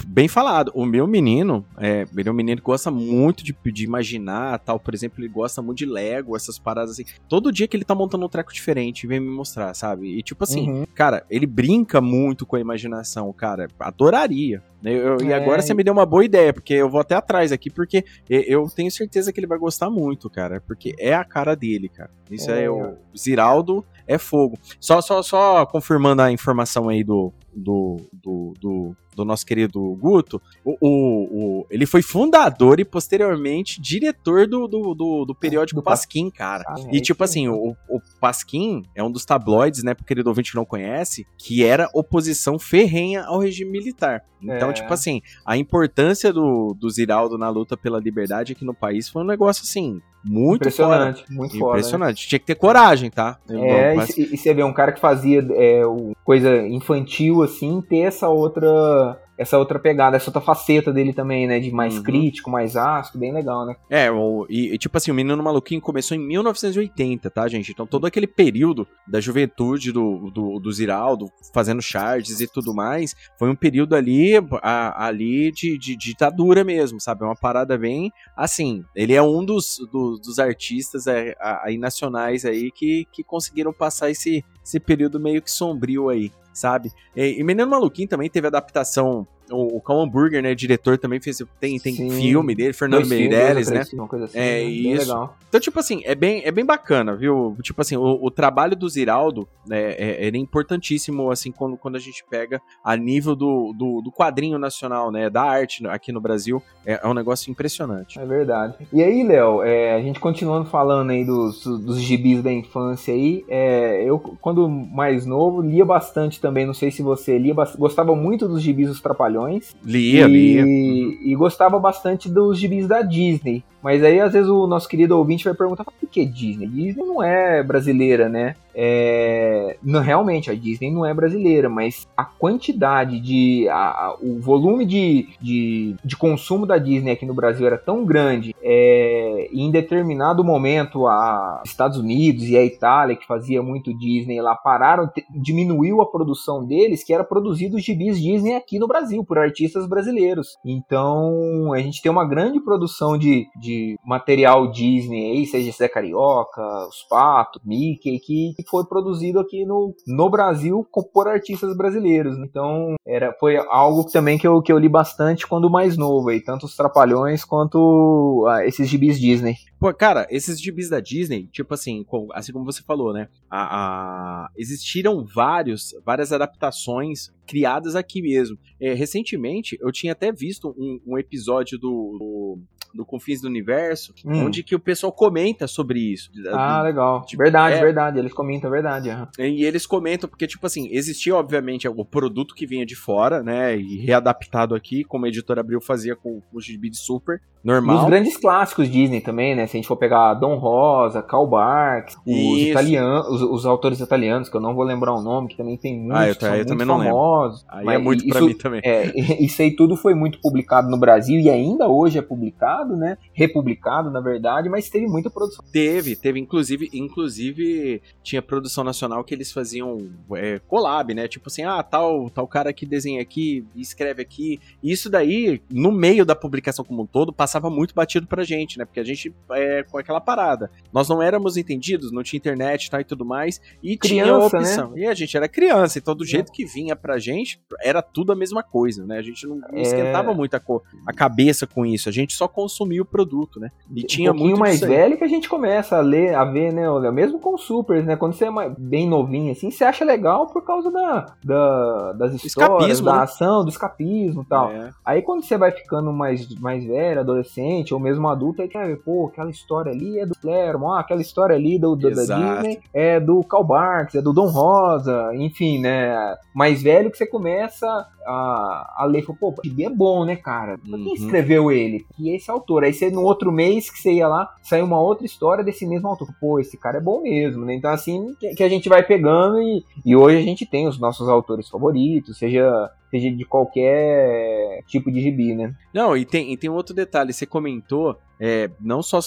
Bem falado. O meu menino, é, ele é um menino que gosta muito de, de imaginar, tal. Por exemplo, ele gosta muito de Lego, essas paradas assim. Todo dia que ele tá montando um treco diferente, vem me mostrar, sabe? E tipo assim, uhum. cara, ele brinca muito com a imaginação, cara. Adoraria. Eu, é. E agora você me deu uma boa ideia, porque eu vou até atrás aqui, porque eu tenho certeza que ele vai gostar muito, cara. Porque é a cara dele, cara. Isso é, é o Ziraldo é fogo. Só, só, só confirmando a informação aí do, do, do, do, do nosso querido Guto, o, o, o, ele foi fundador e posteriormente diretor do, do, do, do periódico do Pasquim, cara. Ah, e tipo assim, o, o Pasquim é um dos tabloides, né, pro querido ouvinte que não conhece, que era oposição ferrenha ao regime militar. Então, é. tipo assim, a importância do, do Ziraldo na luta pela liberdade aqui no país foi um negócio assim, muito impressionante, fora. muito foda. Impressionante. Né? Tinha que ter coragem, tá? É, mas... e, e, você vê um cara que fazia é, coisa infantil assim, ter essa outra essa outra pegada, essa outra faceta dele também, né? De mais uhum. crítico, mais ácido, bem legal, né? É, o, e, tipo assim, o Menino Maluquinho começou em 1980, tá, gente? Então todo aquele período da juventude do, do, do Ziraldo, fazendo charges e tudo mais, foi um período ali, a, ali de, de, de, ditadura mesmo, sabe? É uma parada bem, assim, ele é um dos, do, dos artistas é, aí nacionais aí que, que conseguiram passar esse, esse período meio que sombrio aí sabe? E, Menino Maluquinho também teve adaptação o, o Cal Hamburger, né, diretor também fez tem tem filme dele, Fernando Meirelles, né? Uma coisa assim, é né? isso. Legal. Então tipo assim, é bem é bem bacana, viu? Tipo assim, o, o trabalho do Ziraldo né, é, é importantíssimo assim quando, quando a gente pega a nível do, do, do quadrinho nacional, né, da arte aqui no Brasil, é, é um negócio impressionante. É verdade. E aí, Léo, é, a gente continuando falando aí dos, dos gibis da infância aí, é, eu quando mais novo lia bastante também, não sei se você lia, gostava muito dos gibis dos Trapalhões Trapalhões. Lia, e, lia. E gostava bastante dos gibis da Disney. Mas aí, às vezes, o nosso querido ouvinte vai perguntar por que Disney? Disney não é brasileira, né? É, não, realmente, a Disney não é brasileira, mas a quantidade de. A, o volume de, de, de, consumo da Disney aqui no Brasil era tão grande, é, em determinado momento, a Estados Unidos e a Itália, que fazia muito Disney lá, pararam, diminuiu a produção deles, que era produzido os gibis Disney aqui no Brasil, por artistas brasileiros. Então, a gente tem uma grande produção de, de material Disney aí, seja Zé Carioca, Os Patos, Mickey, que foi produzido aqui no, no Brasil por artistas brasileiros. Então, era, foi algo também que eu, que eu li bastante quando mais novo, aí, tanto os Trapalhões quanto ah, esses gibis Disney. Pô, cara, esses gibis da Disney, tipo assim, assim como você falou, né? A, a, existiram vários, várias adaptações criadas aqui mesmo. É, recentemente, eu tinha até visto um, um episódio do, do do Confins do Universo, hum. onde que o pessoal comenta sobre isso. Ah, do, legal. Tipo, verdade, é, verdade. Eles comentam, verdade. Uhum. E eles comentam, porque, tipo assim, existia, obviamente, o produto que vinha de fora, né? E readaptado aqui, como a editora Abril fazia com o Gibi de Super, normal. E os grandes clássicos Disney também, né? Se a gente for pegar Dom Rosa, Karl Barks, os italianos, os, os, autores italianos, que eu não vou lembrar o nome, que também tem muitos, ah, eu, eu também famosos. Não lembro. Aí é muito isso, pra mim também. É, *laughs* isso aí tudo foi muito publicado no Brasil e ainda hoje é publicado publicado, né? Republicado, na verdade, mas teve muita produção. Teve, teve, inclusive, inclusive tinha produção nacional que eles faziam é, collab, né? Tipo assim, ah, tal, tal cara que desenha aqui, escreve aqui. E isso daí, no meio da publicação como um todo, passava muito batido pra gente, né? Porque a gente é com aquela parada. Nós não éramos entendidos, não tinha internet tá, e tudo mais. E criança, tinha opção. Né? E a gente era criança, então do é. jeito que vinha pra gente, era tudo a mesma coisa, né? A gente não, não é... esquentava muito a, a cabeça com isso. A gente só consumia consumir o produto, né? E um tinha muito mais velho que a gente começa a ler, a ver, né, olha, mesmo com supers, né? Quando você é bem novinho assim, você acha legal por causa da, da das histórias, escapismo, da né? ação, do escapismo e tal. É. Aí quando você vai ficando mais, mais velho, adolescente, ou mesmo adulto, aí quer ver, pô, aquela história ali é do Claremont, aquela história ali do, do da Disney é do Karl Barks, é do Dom Rosa, enfim, né? Mais velho que você começa a, a ler, pô, é bom, né, cara? Quem uhum. escreveu ele? E esse autor autor. Aí você, no outro mês que você ia lá, saiu uma outra história desse mesmo autor. Pô, esse cara é bom mesmo, né? Então, assim, que, que a gente vai pegando e, e hoje a gente tem os nossos autores favoritos, seja seja de qualquer tipo de gibi, né? Não, e tem, e tem um outro detalhe, você comentou, é, não só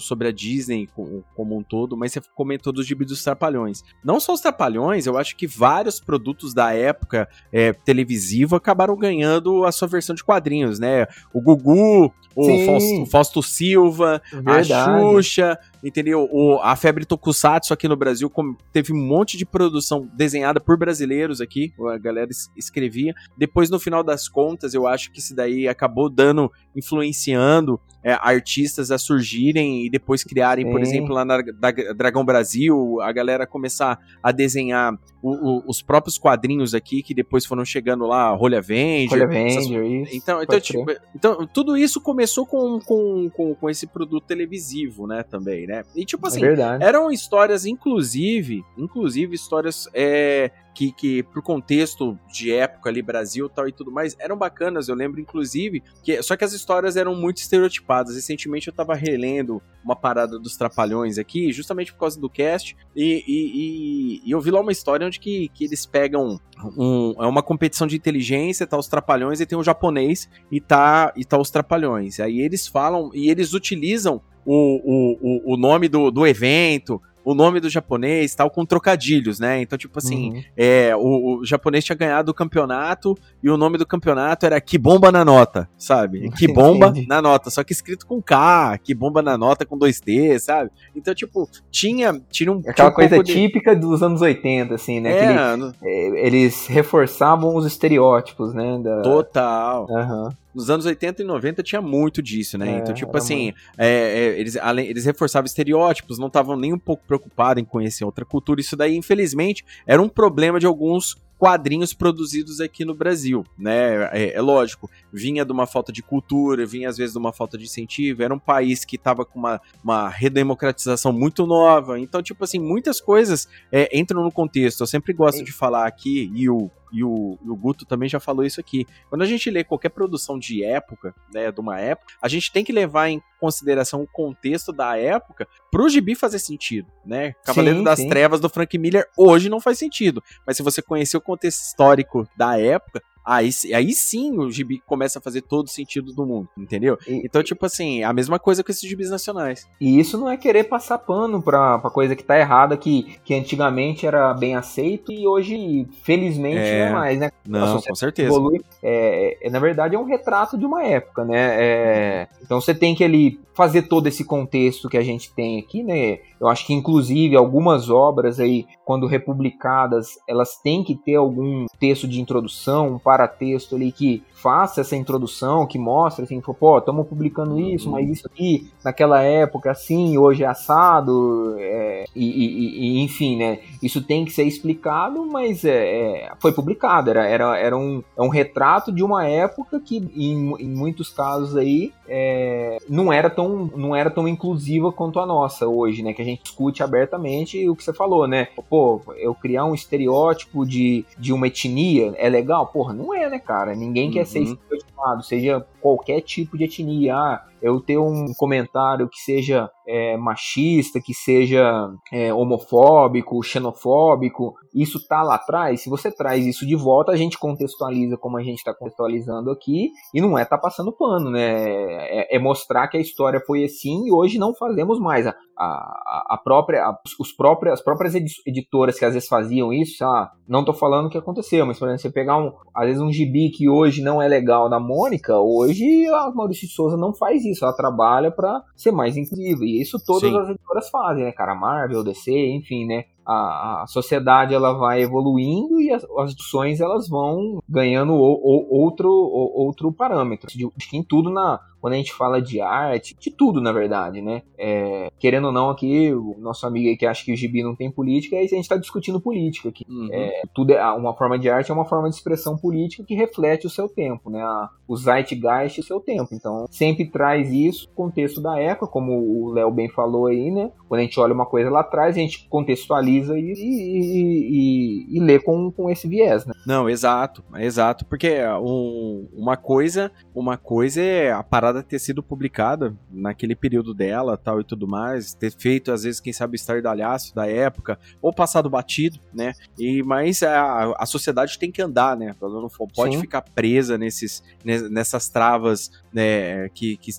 sobre a Disney como um todo, mas você comentou dos gibis dos Trapalhões. Não só os Trapalhões, eu acho que vários produtos da época é, televisiva acabaram ganhando a sua versão de quadrinhos, né? O Gugu, o Fausto, o Fausto, Silva, Verdade. a Xuxa, entendeu? O, a Febre Tokusatsu aqui no Brasil teve um monte de produção desenhada por brasileiros aqui, a galera escrevia. Depois, no final das contas, eu acho que isso daí acabou dando, influenciando é, artistas a surgirem e depois criarem, Sim. por exemplo, lá na da Dragão Brasil, a galera começar a desenhar o, o, os próprios quadrinhos aqui, que depois foram chegando lá, Rolha Avenger. Rolha Avenger, isso. Então, então, tipo, então, tudo isso começou com, com, com, com, esse produto televisivo, né, também, né? E, tipo é assim, é eram histórias, inclusive, inclusive histórias é, que, que por contexto de época ali, Brasil tal e tudo mais, eram bacanas. Eu lembro, inclusive, que só que as histórias eram muito estereotipadas. Recentemente eu tava relendo uma parada dos Trapalhões aqui, justamente por causa do cast, e, e, e, e eu vi lá uma história onde que, que eles pegam um, é uma competição de inteligência, tá os Trapalhões e tem o japonês e tá, e tá os Trapalhões. Aí eles falam e eles utilizam o, o, o nome do, do evento, o nome do japonês tal com trocadilhos, né? Então, tipo assim, uhum. é, o, o, japonês tinha ganhado o campeonato e o nome do campeonato era Que Bomba na Nota, sabe? Que *laughs* Bomba na Nota, só que escrito com K, Que Bomba na Nota com dois T, sabe? Então, tipo, tinha, tinha um. Aquela tinha um coisa típica de... dos anos 80, assim, né? É, ele, no... É, eles reforçavam os estereótipos, né? Da... Total. Uhum nos anos 80 e 90 tinha muito disso, né? É, então, tipo assim, é, é, eles, além, eles reforçavam estereótipos, não estavam nem um pouco preocupados em conhecer outra cultura. Isso daí, infelizmente, era um problema de alguns quadrinhos produzidos aqui no Brasil, né? É, é, lógico, vinha de uma falta de cultura, vinha às vezes de uma falta de incentivo, era um país que estava com uma, uma redemocratização muito nova, então, tipo assim, muitas coisas é, entram no contexto. Eu sempre gosto de falar aqui, e o e o, e o Guto também já falou isso aqui. Quando a gente lê qualquer produção de época, né, de uma época, a gente tem que levar em consideração o contexto da época pro gibi fazer sentido, né? Cavaleiro sim, das sim. Trevas do Frank Miller hoje não faz sentido, mas se você conhecer o contexto histórico da época, Aí, aí sim o gibi começa a fazer todo sentido do mundo, entendeu? E, então, tipo assim, a mesma coisa com esses gibis nacionais. E isso não é querer passar pano pra, pra coisa que tá errada, que, que antigamente era bem aceito e hoje, felizmente, é... não é mais, né? Não, com certeza. Evolui, é, é, na verdade, é um retrato de uma época, né? É, então você tem que ali fazer todo esse contexto que a gente tem aqui, né? Eu acho que, inclusive, algumas obras aí, quando republicadas, elas têm que ter algum texto de introdução, um paratexto ali que faça essa introdução, que mostre assim, pô, estamos publicando isso, mas isso aqui, naquela época, assim, hoje é assado, é, e, e, e, enfim, né? Isso tem que ser explicado, mas é, é, foi publicado, era, era, era um, é um retrato de uma época que, em, em muitos casos aí, é, não, era tão, não era tão inclusiva quanto a nossa hoje, né? Que a gente discute abertamente o que você falou, né? Pô, eu criar um estereótipo de, de uma etnia é legal? Porra, não é, né, cara? Ninguém uhum. quer ser uhum. seja qualquer tipo de etnia. Ah, eu ter um comentário que seja é, machista, que seja é, homofóbico, xenofóbico, isso tá lá atrás. Se você traz isso de volta, a gente contextualiza como a gente está contextualizando aqui e não é tá passando pano, né? É, é, mostrar que a história foi assim e hoje não fazemos mais. A, a, a própria, a, os próprios, as próprias editoras que às vezes faziam isso, ah, não tô falando o que aconteceu, mas por exemplo, você pegar um, às vezes um gibi que hoje não é legal da Mônica, hoje a Maurício de Souza não faz isso, ela trabalha para ser mais inclusiva. E isso todas Sim. as editoras fazem, né, cara? Marvel, DC, enfim, né? a, a sociedade ela vai evoluindo e as, as discussões elas vão ganhando o, o, outro, o, outro parâmetro. Acho que em tudo na, quando a gente fala de arte, de tudo na verdade, né? É, querendo ou não, aqui, o nosso amigo aí que acha que o gibi não tem política, aí a gente está discutindo política aqui. Uhum. É, tudo é, uma forma de arte é uma forma de expressão política que reflete o seu tempo, né? A, o zeitgeist o seu tempo. Então, sempre traz isso, contexto da época, como o Léo bem falou aí, né? Quando a gente olha uma coisa lá atrás, a gente contextualiza e, e, e, e lê com, com esse viés, né? Não, exato, exato. Porque um, uma coisa, uma coisa é a parada parada ter sido publicada naquele período dela, tal e tudo mais, ter feito às vezes quem sabe o estardalhaço da época ou passado batido, né? E mas a, a sociedade tem que andar, né? Ela não pode Sim. ficar presa nesses nessas travas, né, que que,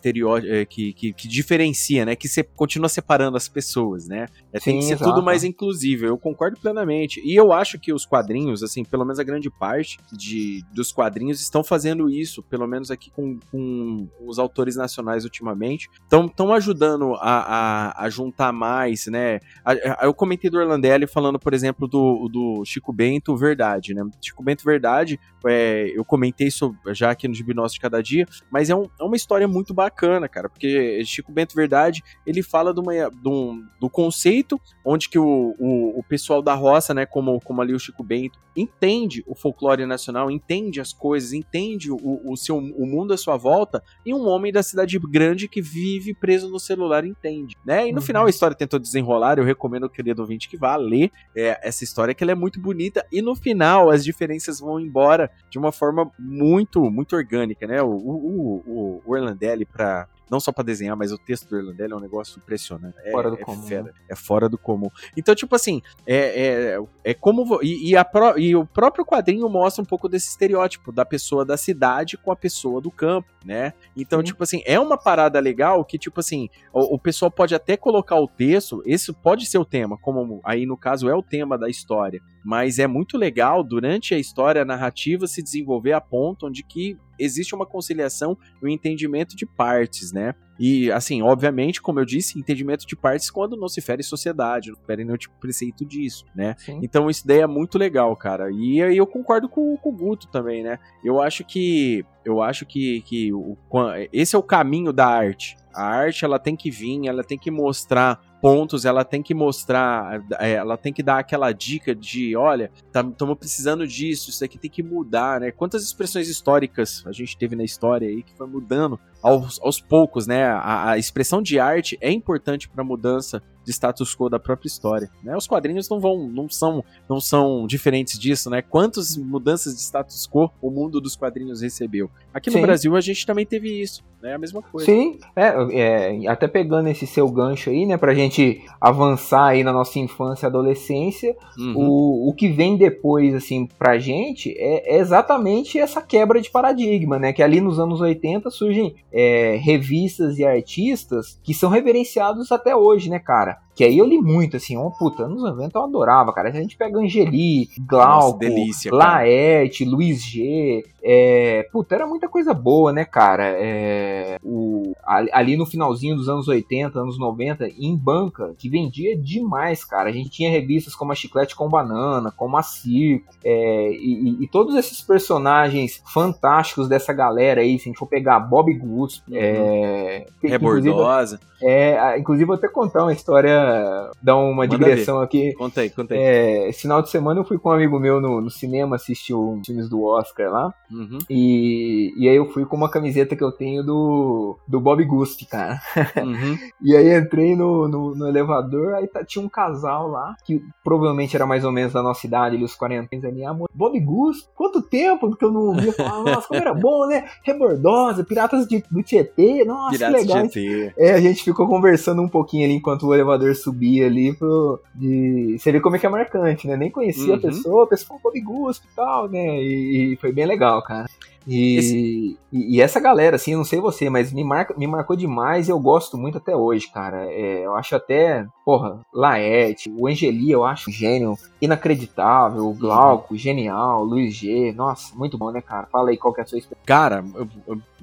é, que, que, que diferencia, né? Que você continua separando as pessoas, né? É, tem que ser exato. tudo mais inclusivo. Eu concordo plenamente. E eu acho que os quadrinhos, assim, pelo menos a grande parte de, dos quadrinhos estão fazendo isso, pelo menos aqui com, com os autores nacionais ultimamente estão ajudando a, a, a, juntar mais, né? A, eu comentei do Orlandelli falando, por exemplo, do, do Chico Bento Verdade, né? Chico Bento Verdade, é, eu comentei isso já aqui no Gibinócio de Cada Dia, mas é, um, é, uma história muito bacana, cara, porque Chico Bento Verdade, ele fala de uma, de um, do conceito onde que o, o, o pessoal da roça, né, como, como ali o Chico Bento, entende o folclore nacional, entende as coisas, entende o, o, seu, o mundo à sua volta, e um homem da cidade grande que vive preso no celular entende, né? E no uhum. final a história tentou desenrolar, eu recomendo o querido ouvinte que vá ler é, essa história, que ela é muito bonita, e no final as diferenças vão embora de uma forma muito, muito orgânica, né? O, o, o, o Orlandelli, para não só para desenhar, mas o texto do Irlandelli é um negócio impressionante. É, fora do é comum. Fera, né? É fora do comum. Então, tipo assim, é, é, é como. E, e, a pro, e o próprio quadrinho mostra um pouco desse estereótipo da pessoa da cidade com a pessoa do campo, né? Então, tipo assim, é uma parada legal que, tipo assim, o, o pessoal pode até colocar o texto, esse pode ser o tema, como aí no caso é o tema da história, mas é muito legal durante a história a narrativa se desenvolver a ponto onde que existe uma conciliação e um entendimento de partes, né? E, assim, obviamente, como eu disse, entendimento de partes quando não se fere sociedade, não fere nenhum tipo de preceito disso, né? Sim. Então isso daí é muito legal, cara. E aí eu concordo com, com o Guto também, né? Eu acho que. Eu acho que, que o, esse é o caminho da arte. A arte ela tem que vir, ela tem que mostrar pontos, ela tem que mostrar, é, ela tem que dar aquela dica de, olha, estamos tá, precisando disso, isso aqui tem que mudar, né? Quantas expressões históricas a gente teve na história aí que foi mudando aos, aos poucos, né? A, a expressão de arte é importante para a mudança de status quo da própria história. Né? Os quadrinhos não vão, não são, não são diferentes disso, né? Quantas mudanças de status quo o mundo dos quadrinhos recebeu? Aqui no Sim. Brasil a gente também teve isso, né? A mesma coisa. Sim, é, é, até pegando esse seu gancho aí, né? Pra gente avançar aí na nossa infância e adolescência, uhum. o, o que vem depois, assim, pra gente é, é, exatamente essa quebra de paradigma, né? Que ali nos anos 80 surgem é, revistas e artistas que são reverenciados até hoje, né, cara? Que aí eu li muito, assim, uma puta, anos 90 eu adorava, cara. A gente pega Angeli, Glauco, Nossa, delícia, Laerte, Luiz G. É, puta, era muita coisa boa, né, cara? É, o, ali no finalzinho dos anos 80, anos 90, em banca, que vendia demais, cara. A gente tinha revistas como a Chiclete com Banana, como a Circo, é, e, e, todos esses personagens fantásticos dessa galera aí, se a gente for pegar Bob Goose, uhum. é, Rebordosa. É, inclusive, vou até contar uma história, dar uma Manda digressão ver. aqui. Contei, contei. É, esse final de semana eu fui com um amigo meu no, no cinema assistir os filmes do Oscar lá. Uhum. E, e aí eu fui com uma camiseta que eu tenho do, do Bob Gusti, cara. *laughs* Uhum. e aí entrei no, no, no elevador, aí tá, tinha um casal lá, que provavelmente era mais ou menos da nossa idade, ali, os 40 ali. Amor, Bob Gusti, quanto tempo que eu não ouvia falar, nossa, como era bom, né? Rebordosa, Piratas de, do Tietê, nossa, Piratas que legal. Tietê. É, a gente ficou conversando um pouquinho ali enquanto o elevador subia ali pro. De... Você vê como é que é marcante, né? Nem conhecia uhum. a pessoa, a pessoa falou Gusto e tal, né? E, e foi bem legal, cara. E, Esse... e, essa galera, assim, eu não sei você, mas me, marca, me marcou demais e eu gosto muito até hoje, cara. É, eu acho até, porra, Laerte, o Angeli, eu acho gênio inacreditável, o Glauco, genial, Luiz G, nossa, muito bom, né, cara? Fala aí qual que é a sua experiência. Cara,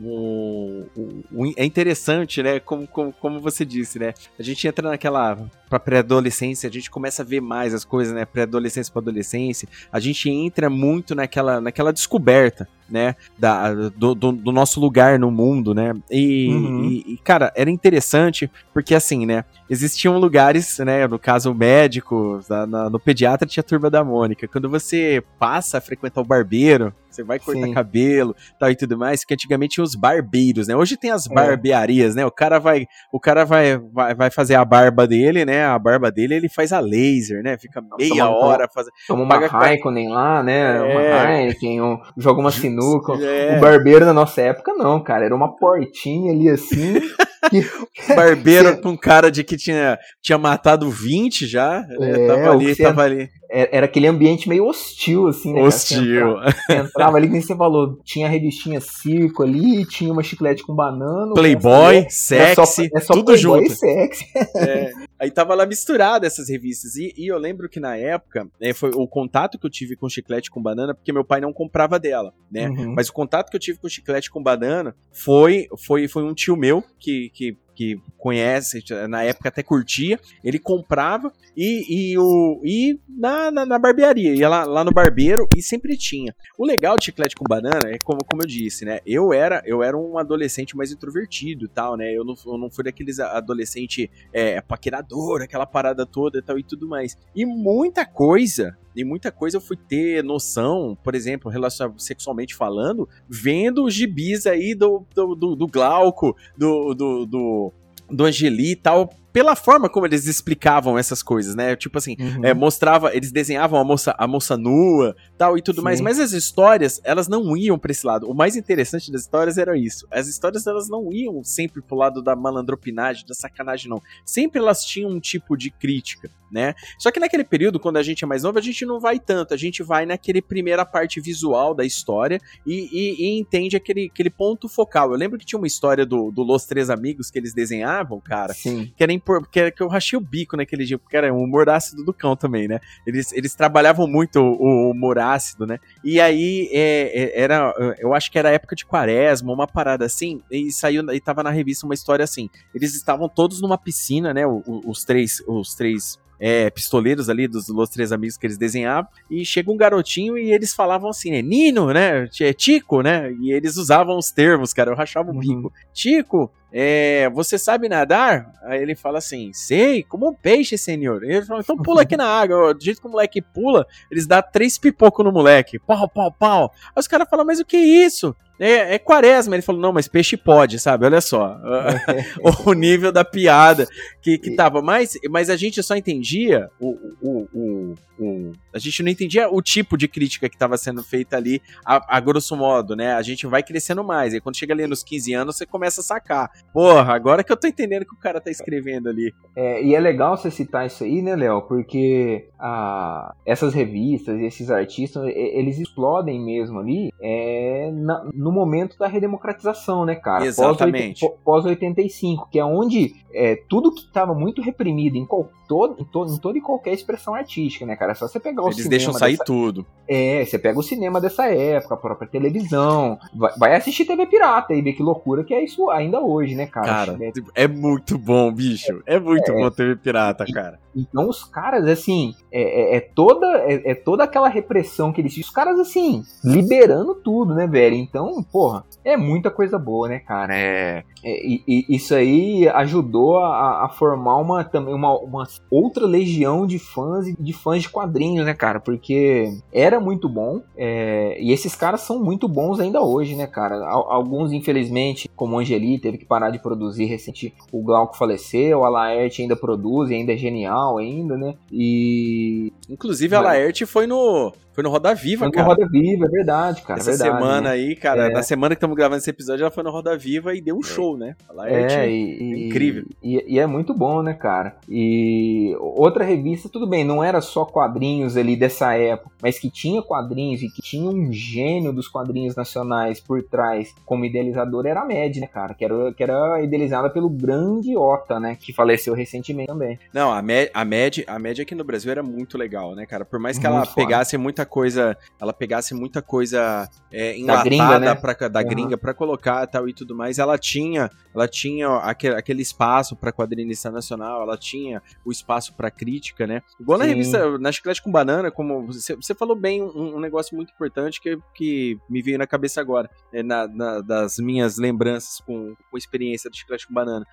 o, o, é interessante, né, como, como, como você disse, né? A gente entra naquela pra pré-adolescência, a gente começa a ver mais as coisas, né? Pré-adolescência para adolescência, a gente entra muito naquela, naquela descoberta, né? Da, do, do, do nosso lugar no mundo, né? E, uhum. e, e, cara, era interessante porque assim, né? Existiam lugares, né? No caso, o médico, na, na, no pediatra tinha a turma da Mônica. Quando você passa a frequentar o barbeiro, você vai cortar Sim. cabelo, tal e tudo mais, que antigamente tinha os barbeiros, né? Hoje tem as é. barbearias, né? O cara vai, o cara vai, vai, vai fazer a barba dele, né? A barba dele, ele faz a laser, né? Fica meia toma, hora fazendo. Toma uma Raikkonen lá, né? É. Uma Heineken, um, joga uma sinuca. *laughs* É. O barbeiro na nossa época não, cara, era uma portinha ali assim. *laughs* Barbeiro com cara de que tinha, tinha matado 20 já. Né? É, tava ali, tava ali. É, era aquele ambiente meio hostil, assim, né? Hostil. Você entrava, entrava ali, como você falou, tinha a revistinha Circo ali, tinha uma chiclete com banana. Playboy, sexy, é só, é só tudo Playboy junto. sexy. *laughs* É, aí tava lá misturado essas revistas. E, e eu lembro que na época, né, foi o contato que eu tive com chiclete com banana, porque meu pai não comprava dela, né? Uhum. Mas o contato que eu tive com chiclete com banana foi, foi, foi um tio meu que, que que conhece, na época até curtia, ele comprava e, e, o, e na, na, na, barbearia, ia lá, lá no barbeiro e sempre tinha. O legal de chiclete com banana é como, como eu disse, né? Eu era, eu era um adolescente mais introvertido tal, né? Eu não, eu não fui daqueles adolescente é, paquerador, aquela parada toda e tal e tudo mais. E muita coisa e muita coisa eu fui ter noção, por exemplo, relacionado sexualmente falando, vendo os gibis aí do, do, do, do Glauco, do, do, do, do Angeli e tal, pela forma como eles explicavam essas coisas, né? Tipo assim, uhum. é, mostrava, eles desenhavam a moça, a moça nua, tal e tudo Sim. mais, mas as histórias, elas não iam para esse lado. O mais interessante das histórias era isso. As histórias elas não iam sempre pro lado da malandropinagem, da sacanagem não. Sempre elas tinham um tipo de crítica, né? Só que naquele período, quando a gente é mais novo, a gente não vai tanto, a gente vai naquele primeira parte visual da história e, e, e entende aquele, aquele ponto focal. Eu lembro que tinha uma história do, do Los Três Amigos que eles desenhavam, cara, Sim. que era porque que eu rachei o bico naquele dia, porque era um humor ácido do cão também, né? Eles, eles trabalhavam muito o, o humor ácido, né? E aí é, é, era, eu acho que era época de quaresma, uma parada assim, e saiu, e tava na revista uma história assim. Eles estavam todos numa piscina, né? Os, os três, os três é, pistoleiros ali dos Los Três Amigos que eles desenhavam, e chega um garotinho e eles falavam assim, né, Nino, né, é Tico, né, e eles usavam os termos, cara, eu rachava o uhum. bico. Tico, é, você sabe nadar? Aí ele fala assim, sei, como um peixe, senhor. Ele fala, então pula aqui na água. Do jeito que o moleque pula, eles dão três pipocos no moleque. Pau, pau, pau. Aí os caras falam, mas o que é isso? É, é, quaresma. Ele falou, não, mas peixe pode, sabe? Olha só. *laughs* o nível da piada que, que tava. Mas, mas a gente só entendia o, o, o, o, A gente não entendia o tipo de crítica que estava sendo feita ali, a, a, grosso modo, né? A gente vai crescendo mais. E quando chega ali nos 15 anos, você começa a sacar. Porra, agora que eu tô entendendo o que o cara tá escrevendo ali. É, e é legal você citar isso aí, né, Léo? Porque a, essas revistas, esses artistas, eles explodem mesmo ali é, na, no momento da redemocratização, né, cara? Exatamente. Pós-85, que é onde é, tudo que estava muito reprimido em, qual, todo, em, to, em toda e qualquer expressão artística, né, cara? É só você pegar o Eles cinema. Eles deixam sair dessa... tudo. É, você pega o cinema dessa época, a própria televisão, vai, vai, assistir TV Pirata e ver que loucura que é isso ainda hoje, né, cara? Cara, é, é muito bom, bicho. É muito é, bom TV Pirata, cara. Então os caras, assim, é, é, é toda, é, é, toda aquela repressão que eles. Os caras, assim, liberando tudo, né, velho? Então, porra, é muita coisa boa, né, cara? É, e, isso aí ajudou a, a, formar uma, também uma, uma outra legião de fãs e de fãs de quadrinhos, né, cara? Porque era muito bom. É, e esses caras são muito bons ainda hoje, né, cara? Alguns, infelizmente, como o Angeli, teve que parar de produzir recente. O Glauco faleceu, a Laerte ainda produz e ainda é genial ainda, né? E. Inclusive a Laerte foi no foi no Roda Viva, foi cara. no Roda Viva, é verdade, cara. Essa verdade, semana né? aí, cara, é. na semana que estamos gravando esse episódio, ela foi no Roda Viva e deu um é. show, né? Ela é, é e, incrível. E, e, é muito bom, né, cara? E outra revista, tudo bem, não era só quadrinhos ali dessa época, mas que tinha quadrinhos e que tinha um gênio dos quadrinhos nacionais por trás como idealizador era a Med, né, cara? Que era, que era idealizada pelo grande Ota, né? Que faleceu recentemente também. Não, a Med, a Med, a Med aqui no Brasil era muito legal, né, cara? Por mais que muito ela foda. pegasse muita coisa, ela pegasse muita coisa é, enlatada da gringa, né? pra, da uhum. gringa para colocar tal e tudo mais, ela tinha, ela tinha aquele, aquele espaço para quadrinista nacional, ela tinha o espaço para crítica, né? Igual Sim. na revista, na Chiclete com Banana, como você, você falou bem um, um, negócio muito importante que, que me veio na cabeça agora, é, na, na, das minhas lembranças com, com experiência do Chiclete com Banana.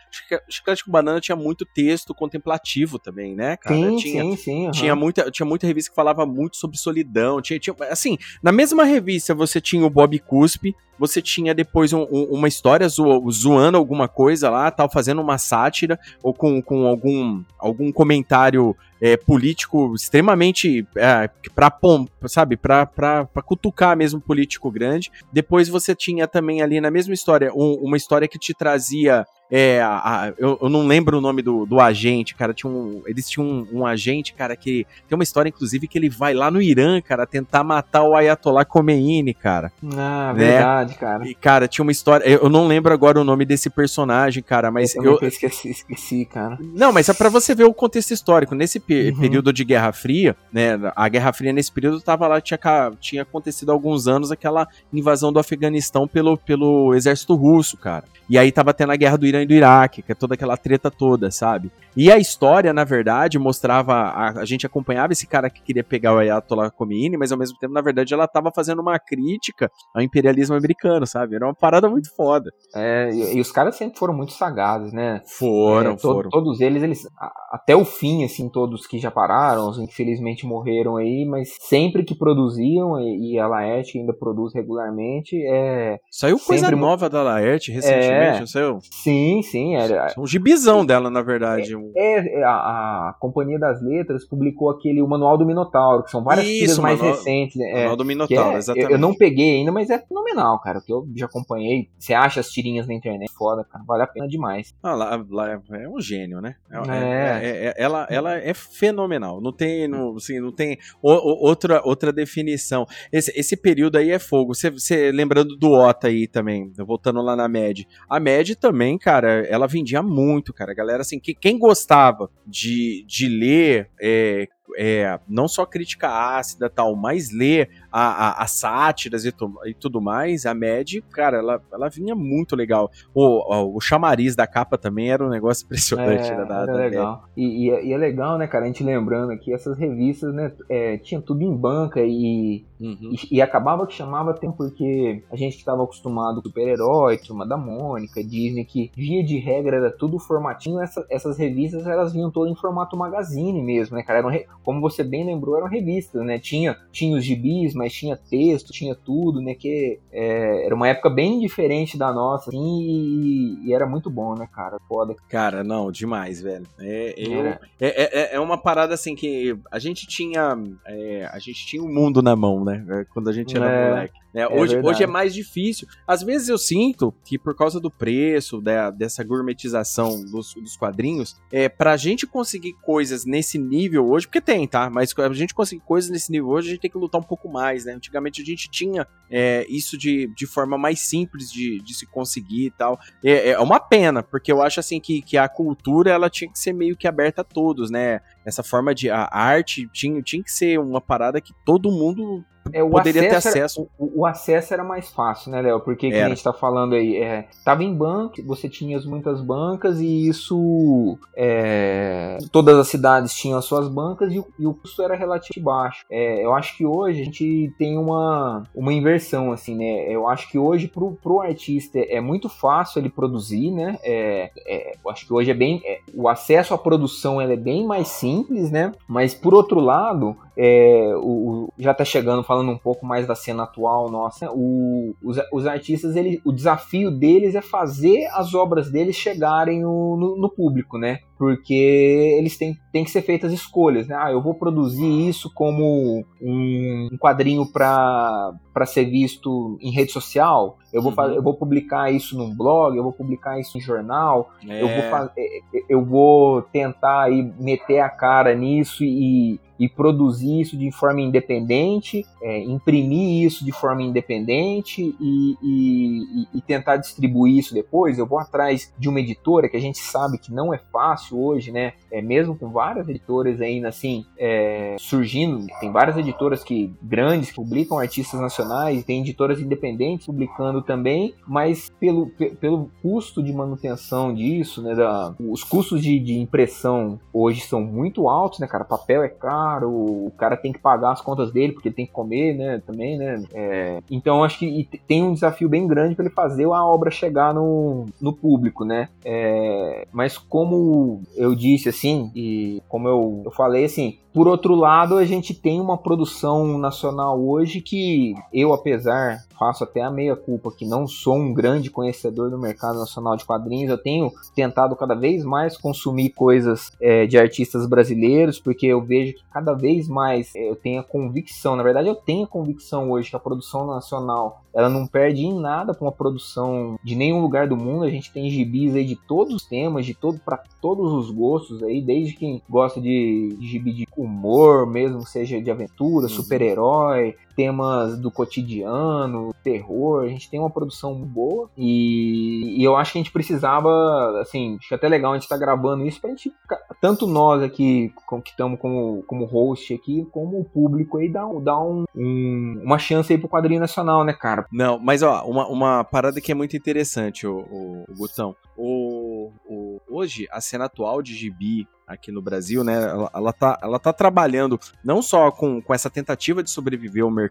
Chiclete com Banana tinha muito texto contemplativo também, né, cara? Sim, tinha, sim, sim. Uhum. Tinha, muita, tinha muita revista que falava muito sobre solidão, tinha, tinha, assim, na mesma revista você tinha o Bob Cuspe, você tinha depois um, um, uma história zo, zoando alguma coisa lá, tal, fazendo uma sátira, ou com, com algum, algum comentário é, político extremamente é, sabe, para cutucar mesmo político grande. Depois você tinha também ali na mesma história um, uma história que te trazia é, a, a, eu, eu, não lembro o nome do, do agente, cara. Tinha um, eles tinham um, um, agente, cara, que tem uma história, inclusive, que ele vai lá no Irã, cara, tentar matar o Ayatollah Khomeini, cara. Ah, né? verdade, cara. E, cara, tinha uma história. Eu não lembro agora o nome desse personagem, cara, mas eu. eu esqueci, esqueci, cara. Não, mas é pra você ver o contexto histórico. Nesse pe uhum. período de Guerra Fria, né? A Guerra Fria, nesse período, tava lá, tinha, tinha acontecido há alguns anos aquela invasão do Afeganistão pelo, pelo exército russo, cara. E aí tava tendo a guerra do Irã do Iraque, que é toda aquela treta toda, sabe? E a história, na verdade, mostrava. A, a gente acompanhava esse cara que queria pegar o Ayatollah Khomeini, mas ao mesmo tempo, na verdade, ela tava fazendo uma crítica ao imperialismo americano, sabe? Era uma parada muito foda. É, e, e os caras sempre foram muito sagazes, né? Foram, é, to, foram. Todos eles, eles, até o fim, assim, todos que já pararam, os infelizmente morreram aí, mas sempre que produziam, e, e a Laerte ainda produz regularmente, é. Saiu coisa nova da Laerte recentemente, é, não saiu? Sim, sim. Era, um gibizão dela, na verdade. É, é a, a, Companhia das Letras publicou aquele o Manual do Minotauro, que são várias Isso, tiras mais recentes. Né? Manual do Minotauro, é, exatamente. Eu, eu, não peguei ainda, mas é fenomenal, cara. Que eu já acompanhei. Você acha as tirinhas na internet foda, cara. Vale a pena demais. Ah, lá, lá é um gênio, né? É, é. é, é ela, ela é fenomenal. Não tem, não, assim, não tem o, o, outra, outra definição. Esse, esse período aí é fogo. Você, você lembrando do Ota aí também, voltando lá na MED. A MED também, cara, ela vendia muito, cara. A galera, assim, que, quem gostava de, de ler é, é, não só crítica ácida tal, mas ler a, a, a sátiras e, tu, e, tudo mais, a Mad, cara, ela, ela vinha muito legal. O, o, chamariz da capa também era um negócio *laughs* impressionante. É, né, da, era da legal. E, e, é, e, é legal, né, cara, a gente lembrando aqui, essas revistas, né, é, tinha tudo em banca e, uhum. e, e, acabava que chamava tempo porque a gente estava acostumado com super-herói, Turma da Mônica, Disney, que via de regra era tudo formatinho, essa, essas revistas elas vinham todas em formato magazine mesmo, né, cara, eram, como você bem lembrou, eram revistas, né, tinha, tinha os gibis, mas tinha texto, tinha tudo, né? Que é, era uma época bem diferente da nossa, assim, e, e, era muito bom, né, cara? Foda. Cara, não, demais, velho. É, eu, é, é, é, é uma parada assim que a gente tinha. É, a gente tinha o um mundo na mão, né? Quando a gente era é. moleque. Né? hoje, hoje é mais difícil. Às vezes eu sinto que por causa do preço, da, dessa gourmetização dos, dos quadrinhos, é, pra gente conseguir coisas nesse nível hoje, porque tem, tá? Mas a gente conseguir coisas nesse nível hoje, a gente tem que lutar um pouco mais, né? Antigamente a gente tinha é, isso de, de forma mais simples de, de se conseguir e tal. É, é uma pena, porque eu acho assim que, que a cultura ela tinha que ser meio que aberta a todos, né? Essa forma de. A arte tinha, tinha que ser uma parada que todo mundo é, poderia ter acesso. Era, o, o, acesso era mais fácil, né, Léo? Porque que a gente tá falando aí, é, tava em banco, você tinha muitas bancas e isso. É, todas as cidades tinham as suas bancas e o, e o custo era relativamente baixo. É, eu acho que hoje a gente tem uma, uma inversão, assim, né? Eu acho que hoje pro, pro artista é muito fácil ele produzir, né? É, é eu acho que hoje é bem. É, o acesso à produção é bem mais simples, né? Mas por outro lado, é, o, já tá chegando falando um pouco mais da cena atual nossa, o, os, os, artistas, ele, o desafio deles é fazer as obras deles chegarem no, no, no público, né? Porque eles têm, têm que ser feitas escolhas, né? Ah, eu vou produzir isso como um, um quadrinho para ser visto em rede social, eu vou, uhum. eu vou publicar isso num blog, eu vou publicar isso em jornal, é. eu, vou é, é, eu vou tentar aí meter a cara nisso e, e produzir isso de forma independente, é, imprimir isso de forma independente e, e, e, tentar distribuir isso depois. Eu vou atrás de uma editora que a gente sabe que não é fácil hoje, né? É, mesmo com várias editoras ainda assim é, surgindo, tem várias editoras que grandes que publicam artistas nacionais, tem editoras independentes publicando também, mas pelo, pelo custo de manutenção disso, né? Da, os custos de, de impressão hoje são muito altos, né, cara? Papel é caro o cara tem que pagar as contas dele porque ele tem que comer, né, também, né. É, então acho que tem um desafio bem grande para ele fazer a obra chegar no, no público, né. É, mas como eu disse assim e como eu, eu falei assim, por outro lado, a gente tem uma produção nacional hoje que eu, apesar, faço até a meia culpa que não sou um grande conhecedor do mercado nacional de quadrinhos, eu tenho tentado cada vez mais consumir coisas é, de artistas brasileiros, porque eu vejo que cada vez mais é, eu tenho a convicção, na verdade eu tenho a convicção hoje que a produção nacional ela não perde em nada para uma produção de nenhum lugar do mundo. A gente tem gibis aí de todos os temas, de todo para todos os gostos aí, desde quem gosta de, gibi de humor, mesmo seja de aventura, uhum. super-herói, temas do cotidiano, terror. A gente tem uma produção boa e, e, eu acho que a gente precisava, assim, acho até legal a gente estar tá gravando isso pra gente, tanto nós aqui que estamos como, como host aqui, como o público aí, dar, dar um, um, uma chance aí pro quadrinho nacional, né, cara? Não, mas ó, uma, uma parada que é muito interessante, o, Gutão. O, o, hoje, a cena atual de gibi aqui no Brasil, né? Ela, ela, tá, ela tá trabalhando não só com, com essa tentativa de sobreviver ao mercado,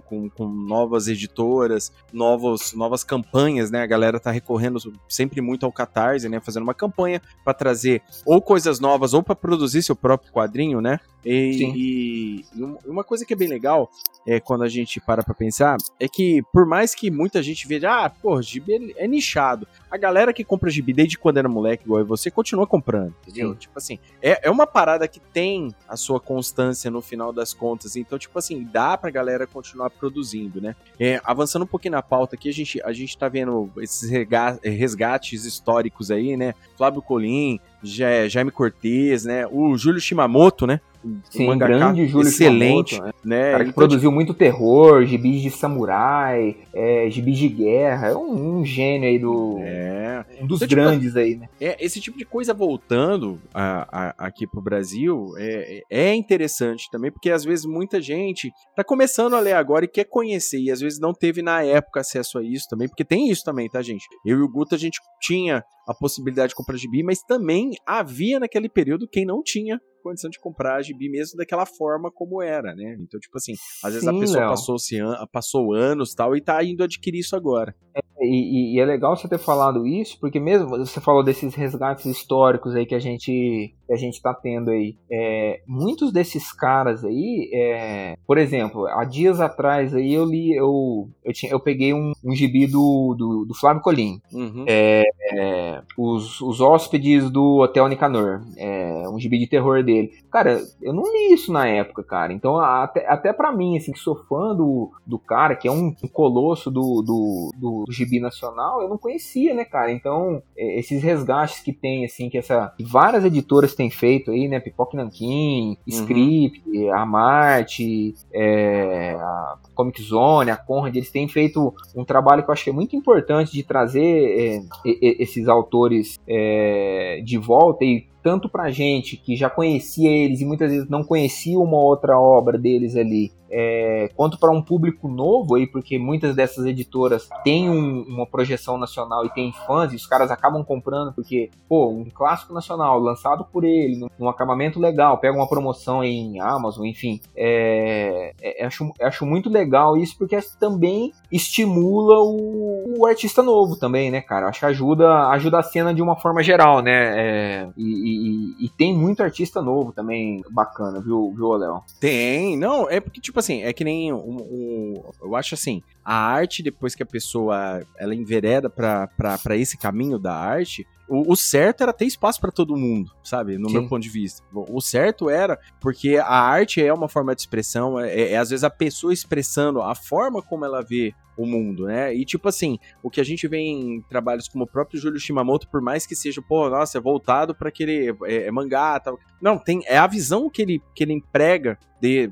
com, com novas editoras, novos, novas campanhas, né? A galera tá recorrendo sempre muito ao Catarse, né? Fazendo uma campanha para trazer ou coisas novas ou para produzir seu próprio quadrinho, né? E, e, uma coisa que é bem legal é quando a gente para pra pensar é que por mais que muita gente veja, ah, pô, gibi é, é nichado. A galera que compra gibi desde quando era moleque, igual você, continua comprando, entendeu? Sim. Tipo assim, é, é uma parada que tem a sua constância no final das contas. Então, tipo assim, dá pra galera continuar produzindo, né? É, avançando um pouquinho na pauta aqui, a gente, a gente tá vendo esses resgates históricos aí, né? Flávio Colim, Jaime Cortez, né? O Júlio Shimamoto, né? Sim, um grande Júlio excelente, Shimamoto, né? né? Cara que então, produziu tipo... muito terror, gibis de samurai, é, gibis de guerra, é um, um gênio aí do... É. Um dos então, tipo, grandes tipo, aí, né? É, esse tipo de coisa voltando a, a, aqui pro Brasil é, é interessante também, porque às vezes muita gente tá começando a ler agora e quer conhecer, e às vezes não teve na época acesso a isso também, porque tem isso também, tá, gente? Eu e o Guto, a gente tinha a possibilidade de comprar gibi, mas também havia naquele período quem não tinha condição de comprar gibi mesmo daquela forma como era, né? Então, tipo assim, às vezes Sim, a pessoa passou, an passou anos tal e tá indo adquirir isso agora. É, e, e, é legal você ter falado isso, porque mesmo você falou desses resgates históricos aí que a gente que a gente tá tendo aí, é, muitos desses caras aí, é, por exemplo, há dias atrás aí eu li, eu, eu, tinha, eu peguei um, um gibi do, do, do Flávio Colim, uhum. é, é os, os hóspedes do Hotel Nicanor, é, um gibi de terror dele. Cara, eu não li isso na época, cara. Então, até, até para mim, assim, que sou fã do, do cara, que é um, colosso do, do, do, gibi nacional, eu não conhecia, né, cara? Então, é, esses resgates que tem, assim, que essa várias editoras têm feito aí, né? Pipoque Nankin, uhum. Script, uhum. a Marte, é, a Comic Zone, a Conrad, eles têm feito um trabalho que eu acho que é muito importante de trazer é, esses autores é, de volta e tanto pra gente que já conhecia eles e muitas vezes não conhecia uma outra obra deles ali, é, quanto para um público novo aí, porque muitas dessas editoras têm um, uma projeção nacional e têm fãs, e os caras acabam comprando porque, pô, um clássico nacional lançado por ele, num, acabamento legal, pega uma promoção em Amazon, enfim. É, é, acho, acho muito legal isso porque também estimula o, o, artista novo também, né, cara? Acho que ajuda, ajuda a cena de uma forma geral, né? É, e, e, e, tem muito artista novo também bacana, viu, viu Léo? Tem, não, é porque, tipo assim, é que nem um, um, eu acho assim, a arte, depois que a pessoa ela envereda para esse caminho da arte, o, o, certo era ter espaço para todo mundo, sabe? No Sim. meu ponto de vista. O certo era porque a arte é uma forma de expressão, é, é às vezes a pessoa expressando a forma como ela vê o mundo, né? E tipo assim, o que a gente vê em trabalhos como o próprio Júlio Shimamoto, por mais que seja, pô, nossa, é voltado para aquele é, é, mangá, tal. Não, tem é a visão que ele que ele emprega de,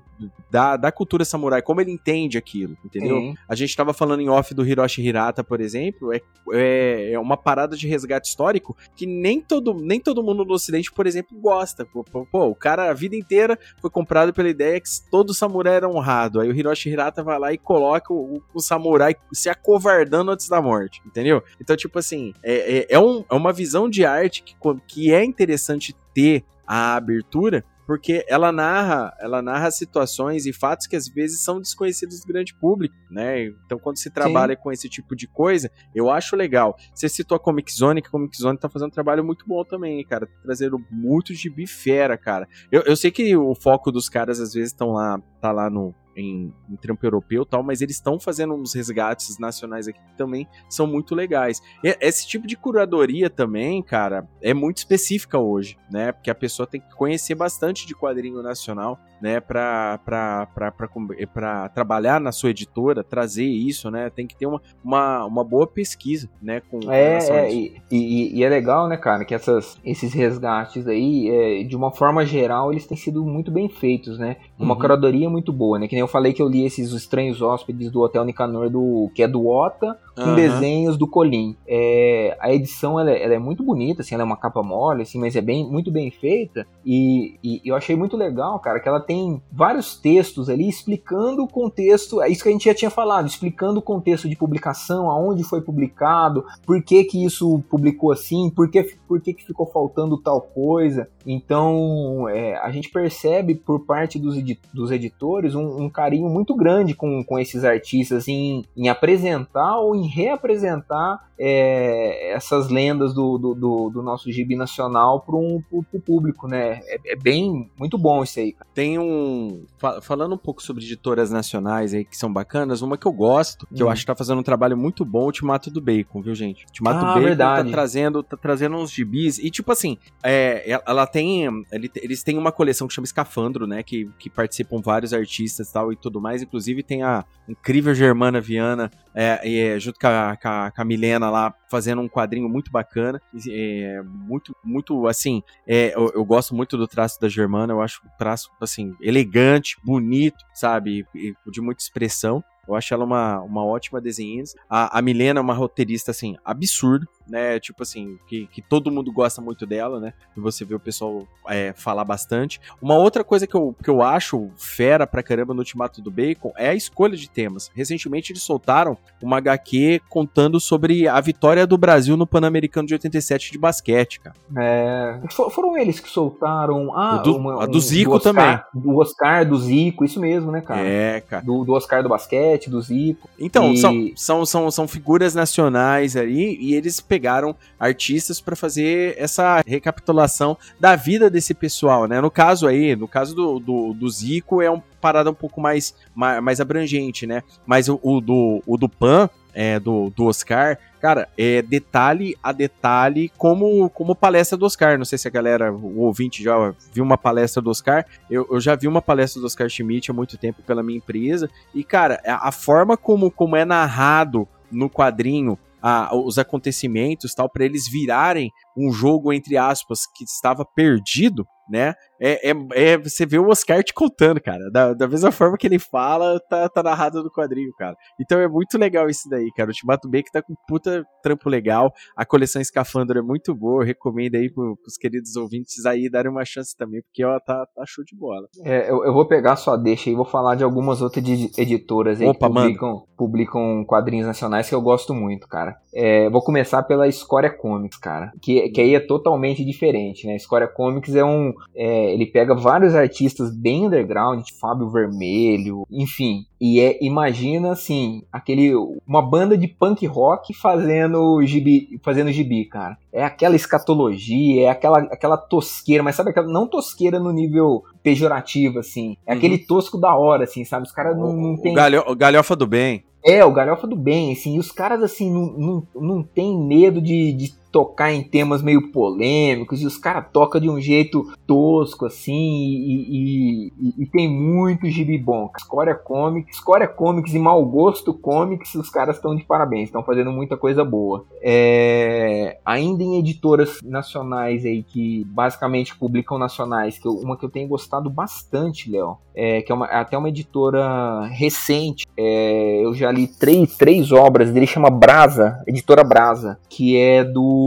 da, da cultura samurai, como ele entende aquilo, entendeu? Sim. A gente tava falando em off do Hiroshi Hirata, por exemplo, é, é, é, uma parada de resgate histórico que nem todo, nem todo mundo no ocidente, por exemplo, gosta. Pô, pô, o cara a vida inteira foi comprado pela ideia que todo samurai era honrado. Aí o Hiroshi Hirata vai lá e coloca o, o samurai se acovardando antes da morte, entendeu? Então, tipo assim, é, é, é, um, é uma visão de arte que, que é interessante ter a abertura, porque ela narra, ela narra situações e fatos que às vezes são desconhecidos do grande público, né? Então quando se trabalha Sim. com esse tipo de coisa, eu acho legal. Você citou a Comic Zone, que a Comic Zone tá fazendo um trabalho muito bom também, cara, tá trazendo muito de bifera, cara. Eu, eu sei que o foco dos caras às vezes estão lá, tá lá no em, em trampo europeu e tal, mas eles estão fazendo uns resgates nacionais aqui que também são muito legais. E esse tipo de curadoria também, cara, é muito específica hoje, né? Porque a pessoa tem que conhecer bastante de quadrinho nacional, né? Pra, pra, pra, pra, pra trabalhar na sua editora, trazer isso, né? Tem que ter uma, uma, uma boa pesquisa, né? Com é, é e, e, e, é legal, né, cara, que essas, esses resgates aí, é, de uma forma geral, eles têm sido muito bem feitos, né? Uma uhum. curadoria muito boa, né? Que eu falei que eu li esses Estranhos Hóspedes do Hotel Nicanor, do, que é do Ota, com uhum. desenhos do Colim. É, a edição ela, ela, é muito bonita, assim, ela é uma capa mole, assim, mas é bem, muito bem feita. E, e, eu achei muito legal, cara, que ela tem vários textos ali explicando o contexto, é isso que a gente já tinha falado, explicando o contexto de publicação, aonde foi publicado, por que que isso publicou assim, por que, por que, que ficou faltando tal coisa. Então, é, a gente percebe por parte dos, dos editores um, um, carinho muito grande com, com esses artistas em, em apresentar ou em reapresentar é, essas lendas do, do, do, do, nosso gibi nacional para um, o público, né? É, é, bem, muito bom isso aí. Cara. Tem um. Falando um pouco sobre editoras nacionais aí que são bacanas, uma que eu gosto, que hum. eu acho que tá fazendo um trabalho muito bom, o Ultimato do Bacon, viu, gente? Ultimato ah, Bacon tá verdade. tá trazendo, tá trazendo uns gibis. E, tipo assim, é, ela tem. Eles têm uma coleção que chama Escafandro, né? Que, que participam vários artistas e tal tal e tudo mais. Inclusive tem a incrível Germana Viana é, é, junto com a, com, a, com a, Milena lá fazendo um quadrinho muito bacana. É, muito, muito assim. É, eu, eu, gosto muito do traço da Germana. Eu acho um traço assim elegante, bonito, sabe, de muita expressão. Eu acho ela uma, uma ótima desenhista. A, a Milena é uma roteirista, assim, absurdo, né? Tipo assim, que, que todo mundo gosta muito dela, né? E você vê o pessoal é, falar bastante. Uma outra coisa que eu, que eu acho fera pra caramba no Ultimato do Bacon é a escolha de temas. Recentemente eles soltaram uma HQ contando sobre a vitória do Brasil no Pan-Americano de 87 de basquete, cara. É, foram eles que soltaram. Ah, do, uma, a do Zico do Oscar, também. Do Oscar, do Zico, isso mesmo, né, cara? É, cara. Do, do Oscar do basquete do Zico. Então, e... são, são, são, são figuras nacionais aí, e eles pegaram artistas para fazer essa recapitulação da vida desse pessoal, né? No caso aí, no caso do, do, do Zico, é uma parada um pouco mais, mais, mais abrangente, né? Mas o, o, do, o do Pan, é, do, do Oscar, cara, é detalhe a detalhe, como, como palestra do Oscar. Não sei se a galera, o ouvinte já viu uma palestra do Oscar. Eu, eu já vi uma palestra do Oscar Schmidt há muito tempo pela minha empresa. E, cara, a, forma como, como é narrado no quadrinho a, os acontecimentos tal para eles virarem um jogo entre aspas que estava perdido né? É, é, é, você vê o Oscar te contando, cara. Da, da mesma forma que ele fala, tá, tá narrado no quadrinho, cara. Então é muito legal isso daí, cara. O Ultimato B que tá com puta trampo legal. A coleção Escafandro é muito boa. Eu recomendo aí pro, pros queridos ouvintes aí darem uma chance também, porque ó, tá, tá show de bola. É, eu, eu vou pegar sua deixa e vou falar de algumas outras editoras aí Opa, que publicam, publicam, quadrinhos nacionais que eu gosto muito, cara. É, vou começar pela Escória Comics, cara. Que, que aí é totalmente diferente, né? Escória Comics é um é, ele pega vários artistas bem underground, tipo Fábio Vermelho, enfim. E é, imagina assim, aquele uma banda de punk rock fazendo gibi, fazendo gibi, cara. É aquela escatologia, é aquela, aquela tosqueira, mas sabe aquela não tosqueira no nível pejorativo, assim. É uhum. aquele tosco da hora, assim, sabe? Os caras não, não tem. Galho, galhofa do bem. É, o galhofa do bem, assim, e os caras, assim, não, não, não tem medo de, de tocar em temas meio polêmicos e os caras tocam de um jeito tosco assim e, e, e, e tem muito gibi bom. Scoria Comics, Scoria Comics e Mau Gosto Comics, os caras estão de parabéns, estão fazendo muita coisa boa. É, ainda em editoras nacionais aí que basicamente publicam nacionais, que eu, uma que eu tenho gostado bastante, Léo, é, que é, uma, é até uma editora recente. É, eu já li três, três obras dele, chama Brasa, editora Brasa, que é do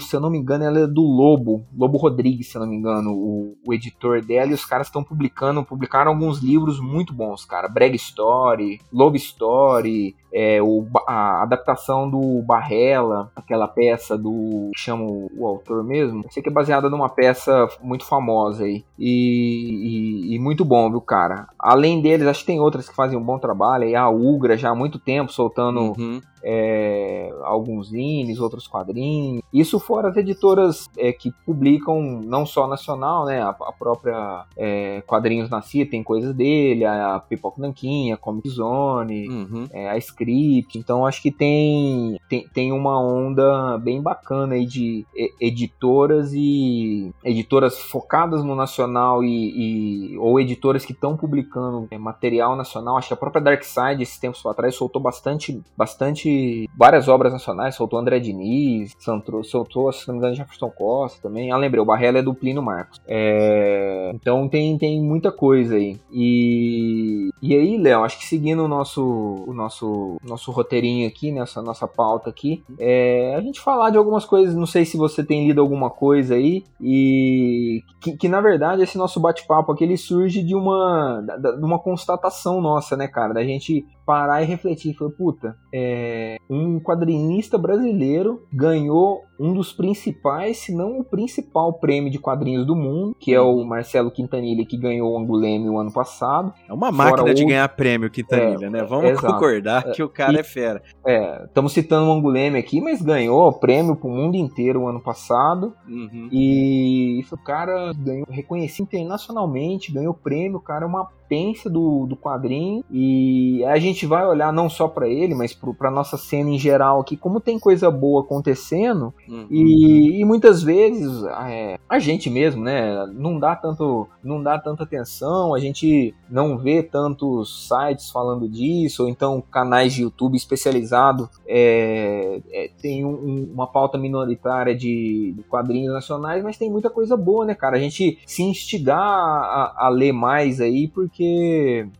se eu não me engano, ela é do Lobo, Lobo Rodrigues, se eu não me engano, o, o editor dela, e os caras estão publicando, publicaram alguns livros muito bons, cara. Brag Story, Lobo Story, é, o, a adaptação do Barrela, aquela peça do. que chama o, autor mesmo. Eu sei que é baseada numa peça muito famosa aí. E, e, e, muito bom, viu, cara? Além deles, acho que tem outras que fazem um bom trabalho. Aí a Ugra já há muito tempo soltando uhum. é, alguns zines, outros quadrinhos. Isso fora as editoras é, que publicam não só nacional, né? A, a própria é, Quadrinhos Nascia tem coisas dele, a Pipoca Nanquinha, Comic Zone, uhum. É, a script. Então acho que tem, tem, tem uma onda bem bacana aí de editoras e editoras focadas no nacional e, e ou editoras que estão publicando é, material nacional. Acho que a própria Darkside esses tempos atrás soltou bastante, bastante várias obras nacionais. Soltou André Diniz, soltou, soltou se não me engano, Jefferson Costa também. Ah, lembrei, o Barrela é do Plínio Marcos. É, então tem, tem muita coisa aí. E, e aí, Léo, acho que seguindo o nosso, o nosso nosso, roteirinho aqui, nessa nossa pauta aqui, é a gente falar de algumas coisas. Não sei se você tem lido alguma coisa aí, e que, que na verdade esse nosso bate-papo aqui ele surge de uma, de uma constatação nossa, né, cara? Da gente parar e refletir. Falei, puta, é, um quadrinista brasileiro ganhou um dos principais, se não o principal prêmio de quadrinhos do mundo, que é o. Marcelo Quintanilha, que ganhou o Anguleme o ano passado. É uma máquina de ganhar prêmio, Quintanilha, é, né? Vamos exato. concordar que o cara e, é fera. É, estamos citando o Anguleme aqui, mas ganhou prêmio pro mundo inteiro o ano passado. Uhum. E isso, o cara ganhou, reconhecido internacionalmente, ganhou prêmio, o cara é uma potência do, do quadrinho e a gente vai olhar não só para ele, mas para nossa cena em geral aqui, como tem coisa boa acontecendo, uhum. e, e, muitas vezes é, a gente mesmo, né, não dá tanto, não dá tanta atenção, a gente não vê tantos sites falando disso, ou então canais de YouTube especializados é, é, tem um, uma pauta minoritária de, de, quadrinhos nacionais, mas tem muita coisa boa, né, cara? A gente se instigar a, a ler mais aí, porque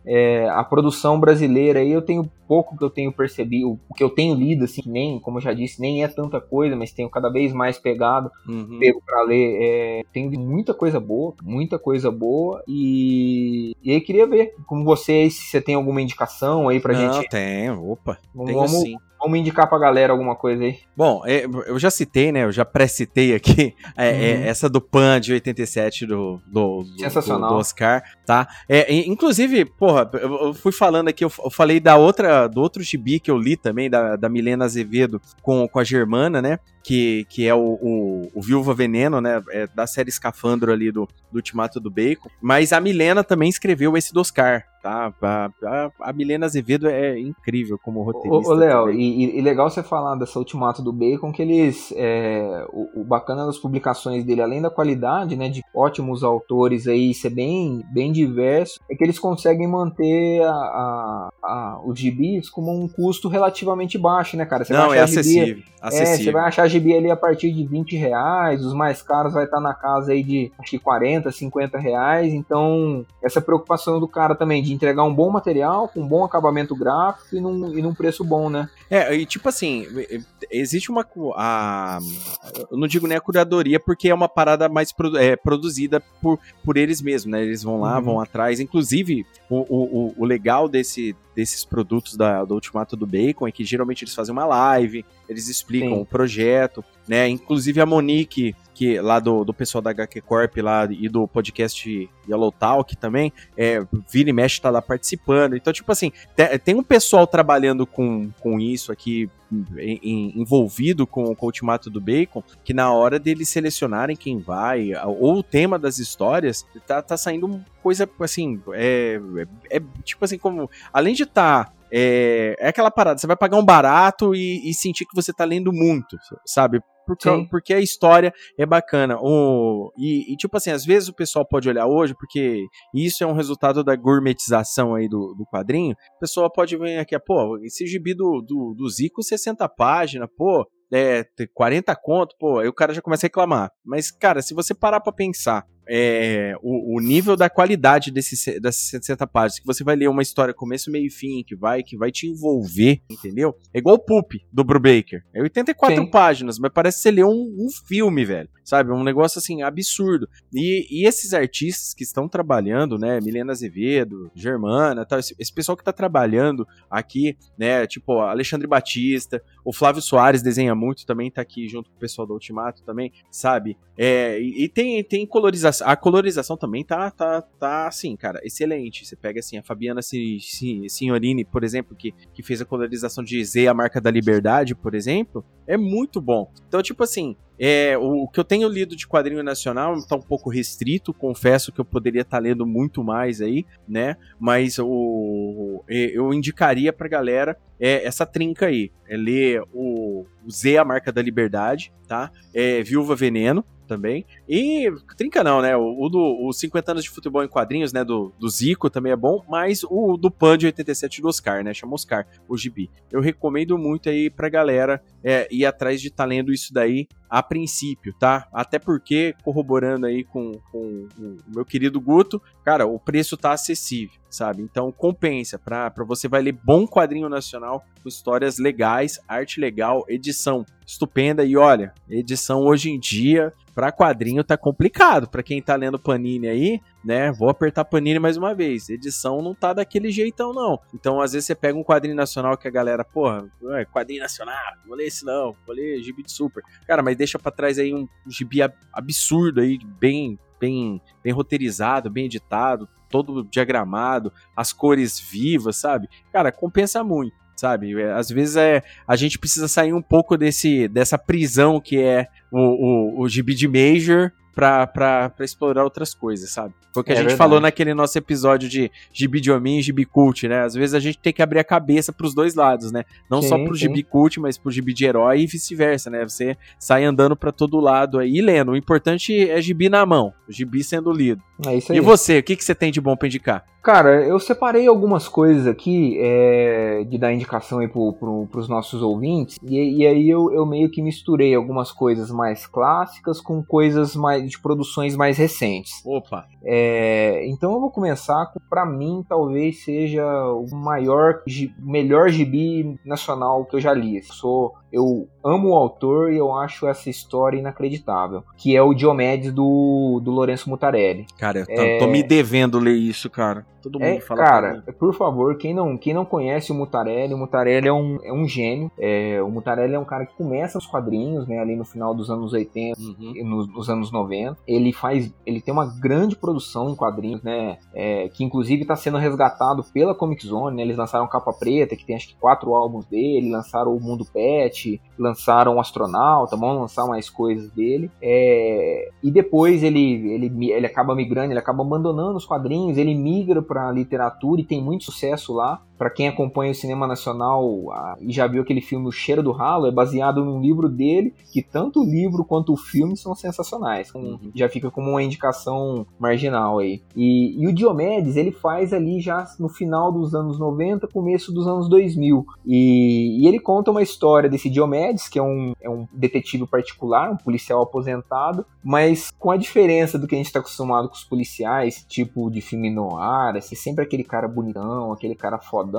é, a produção brasileira aí eu tenho pouco que eu tenho percebido, o que eu tenho lido, assim, nem, como eu já disse, nem é tanta coisa, mas tenho cada vez mais pegado, uhum. pego pra ler. É, tenho muita coisa boa, muita coisa boa, e, e aí queria ver com vocês se você tem alguma indicação aí pra Não, gente. Tenho, opa. Vamos, tenho sim. Vamos indicar pra galera alguma coisa aí. Bom, é, eu já citei, né? Eu já pré-citei aqui é, é, uhum. é, essa do Pan de 87 do, do, Sensacional. do, do Oscar, tá? É, inclusive, porra, eu fui falando aqui, eu falei da outra, do outro gibi que eu li também, da, da Milena Azevedo com, com a Germana, né? Que, que é o, o, o Viúva Veneno, né? É da série Escafandro ali do, do Ultimato do Bacon. Mas a Milena também escreveu esse do Oscar, tá? A, a, a Milena Azevedo é incrível como roteirista. Ô, Léo, e, e, legal você falar dessa Ultimato do Bacon, que eles. É, o, o, bacana das publicações dele, além da qualidade, né, de ótimos autores aí, ser bem, bem diverso, é que eles conseguem manter a, a, a os gibis como um custo relativamente baixo, né, cara? Você Não, é acessível. Gibi, acessível. É, você vai achar gibi ali a partir de 20 reais, os mais caros vai estar na casa aí de acho que 40, 50 reais. Então, essa preocupação do cara também de de entregar um bom material, com um bom acabamento gráfico e num, e num preço bom, né? É, e tipo assim, existe uma. A, eu não digo nem a curadoria, porque é uma parada mais produ, é, produzida por, por eles mesmos, né? Eles vão lá, uhum. vão atrás. Inclusive, o, o, o legal desse, desses produtos da, do Ultimato do Bacon é que geralmente eles fazem uma live, eles explicam Sim. o projeto, né? Inclusive a Monique, que lá do, do pessoal da HQ Corp lá e do podcast Yellow Talk também, é, vira e mexe tá lá participando. Então, tipo assim, tem um pessoal trabalhando com, com isso aqui, em, envolvido com, com o Ultimato do Bacon, que na hora deles selecionarem quem vai, ou o tema das histórias, tá, tá saindo coisa assim, é, é, é tipo assim, como, além de estar tá é, é aquela parada, você vai pagar um barato e, e sentir que você tá lendo muito, sabe? Porque, porque, a história é bacana. O, e, e, tipo assim, às vezes o pessoal pode olhar hoje, porque isso é um resultado da gourmetização aí do, do quadrinho. O pessoal pode ver aqui, pô, esse gibi do, do, do Zico, 60 páginas, pô, é, 40 conto, pô, aí o cara já começa a reclamar. Mas, cara, se você parar pra pensar é, o, o, nível da qualidade desse, dessas 60 páginas, que você vai ler uma história começo, meio e fim, que vai, que vai te envolver, entendeu? É igual o Poop, do Brubaker. É 84 Sim. páginas, mas parece que você leu um, um, filme, velho. Sabe? Um negócio, assim, absurdo. E, e, esses artistas que estão trabalhando, né, Milena Azevedo, Germana, tal, esse, esse pessoal que tá trabalhando aqui, né, tipo, Alexandre Batista, o Flávio Soares desenha muito, também tá aqui junto com o pessoal do Ultimato também, sabe? É, e, e tem, tem colorização a colorização também tá, tá, tá assim, cara, excelente. Você pega assim, a Fabiana Signorini, por exemplo, que, que fez a colorização de Z, a marca da liberdade, por exemplo, é muito bom. Então, tipo assim, é, o, que eu tenho lido de quadrinho nacional está um pouco restrito, confesso que eu poderia estar tá lendo muito mais aí, né? Mas o, eu indicaria pra galera é, essa trinca aí. É ler o, o Z, a marca da liberdade, tá? É, Viúva Veneno, também. E trinca não, né? O, o do os 50 anos de futebol em quadrinhos, né? Do, do Zico também é bom, mas o do Pan de 87 do Oscar, né? Chama Oscar, o Gibi. Eu recomendo muito aí pra galera é, ir atrás de estar tá lendo isso daí a princípio, tá? Até porque, corroborando aí com, com o meu querido Guto, cara, o preço tá acessível, sabe? Então compensa, pra, pra você vai ler bom quadrinho nacional, com histórias legais, arte legal, edição estupenda e olha, edição hoje em dia para quadrinho tá complicado. Para quem tá lendo Panini aí, né? Vou apertar Panini mais uma vez. Edição não tá daquele jeitão, não. Então, às vezes, você pega um quadrinho nacional que a galera, porra, quadrinho nacional, vou ler esse não, vou ler gibi de super. Cara, mas deixa para trás aí um gibi absurdo aí, bem, bem, bem roteirizado, bem editado, todo diagramado, as cores vivas, sabe? Cara, compensa muito sabe? É, às vezes é, a gente precisa sair um pouco desse, dessa prisão que é o, o, o gibi de Major pra, explorar outras coisas, sabe? Foi o que a é gente verdade. falou naquele nosso episódio de gibi de homem e gibi cult, né? Às vezes a gente tem que abrir a cabeça pros dois lados, né? Não sim, só pro sim. gibi cult, mas pro gibi de herói e vice-versa, né? Você sai andando pra todo lado aí e lendo. O importante é gibi na mão, gibi sendo lido. É isso aí. E você, o que, que você tem de bom pra indicar? Cara, eu separei algumas coisas aqui é, de dar indicação aí pro, pro, pros nossos ouvintes, e, e aí eu, eu, meio que misturei algumas coisas mais clássicas com coisas mais de produções mais recentes. Opa! É, então eu vou começar com, pra mim, talvez seja o maior, melhor gibi nacional que eu já li. Eu sou eu amo o autor e eu acho essa história inacreditável, que é o Diomedes do, do Lourenço Mutarelli. Cara, eu tô, é... tô me devendo ler isso, cara. Todo mundo é, fala Cara, por favor, quem não, quem não conhece o Mutarelli, o Mutarelli é um, é um gênio. É, o Mutarelli é um cara que começa os quadrinhos, né, ali no final dos anos 80 uhum. nos, nos, anos 90. Ele faz, ele tem uma grande produção em quadrinhos, né, é, que inclusive está sendo resgatado pela Comic Zone, né, eles lançaram Capa Preta, que tem acho que quatro álbuns dele, lançaram o Mundo Pet, lançaram o Astronauta, vão lançar mais coisas dele. É, e depois ele, ele, ele acaba migrando, ele acaba abandonando os quadrinhos, ele migra para literatura e tem muito sucesso lá. Para quem acompanha o cinema nacional a, e já viu aquele filme O Cheiro do Ralo, é baseado num livro dele, que tanto o livro quanto o filme são sensacionais. Então, uhum. Já fica como uma indicação marginal aí. E, e, o Diomedes, ele faz ali já no final dos anos 90, começo dos anos 2000. E, e ele conta uma história desse Diomedes, que é um, é um detetive particular, um policial aposentado, mas com a diferença do que a gente está acostumado com os policiais, tipo de filme noir, assim, sempre aquele cara bonitão, aquele cara foda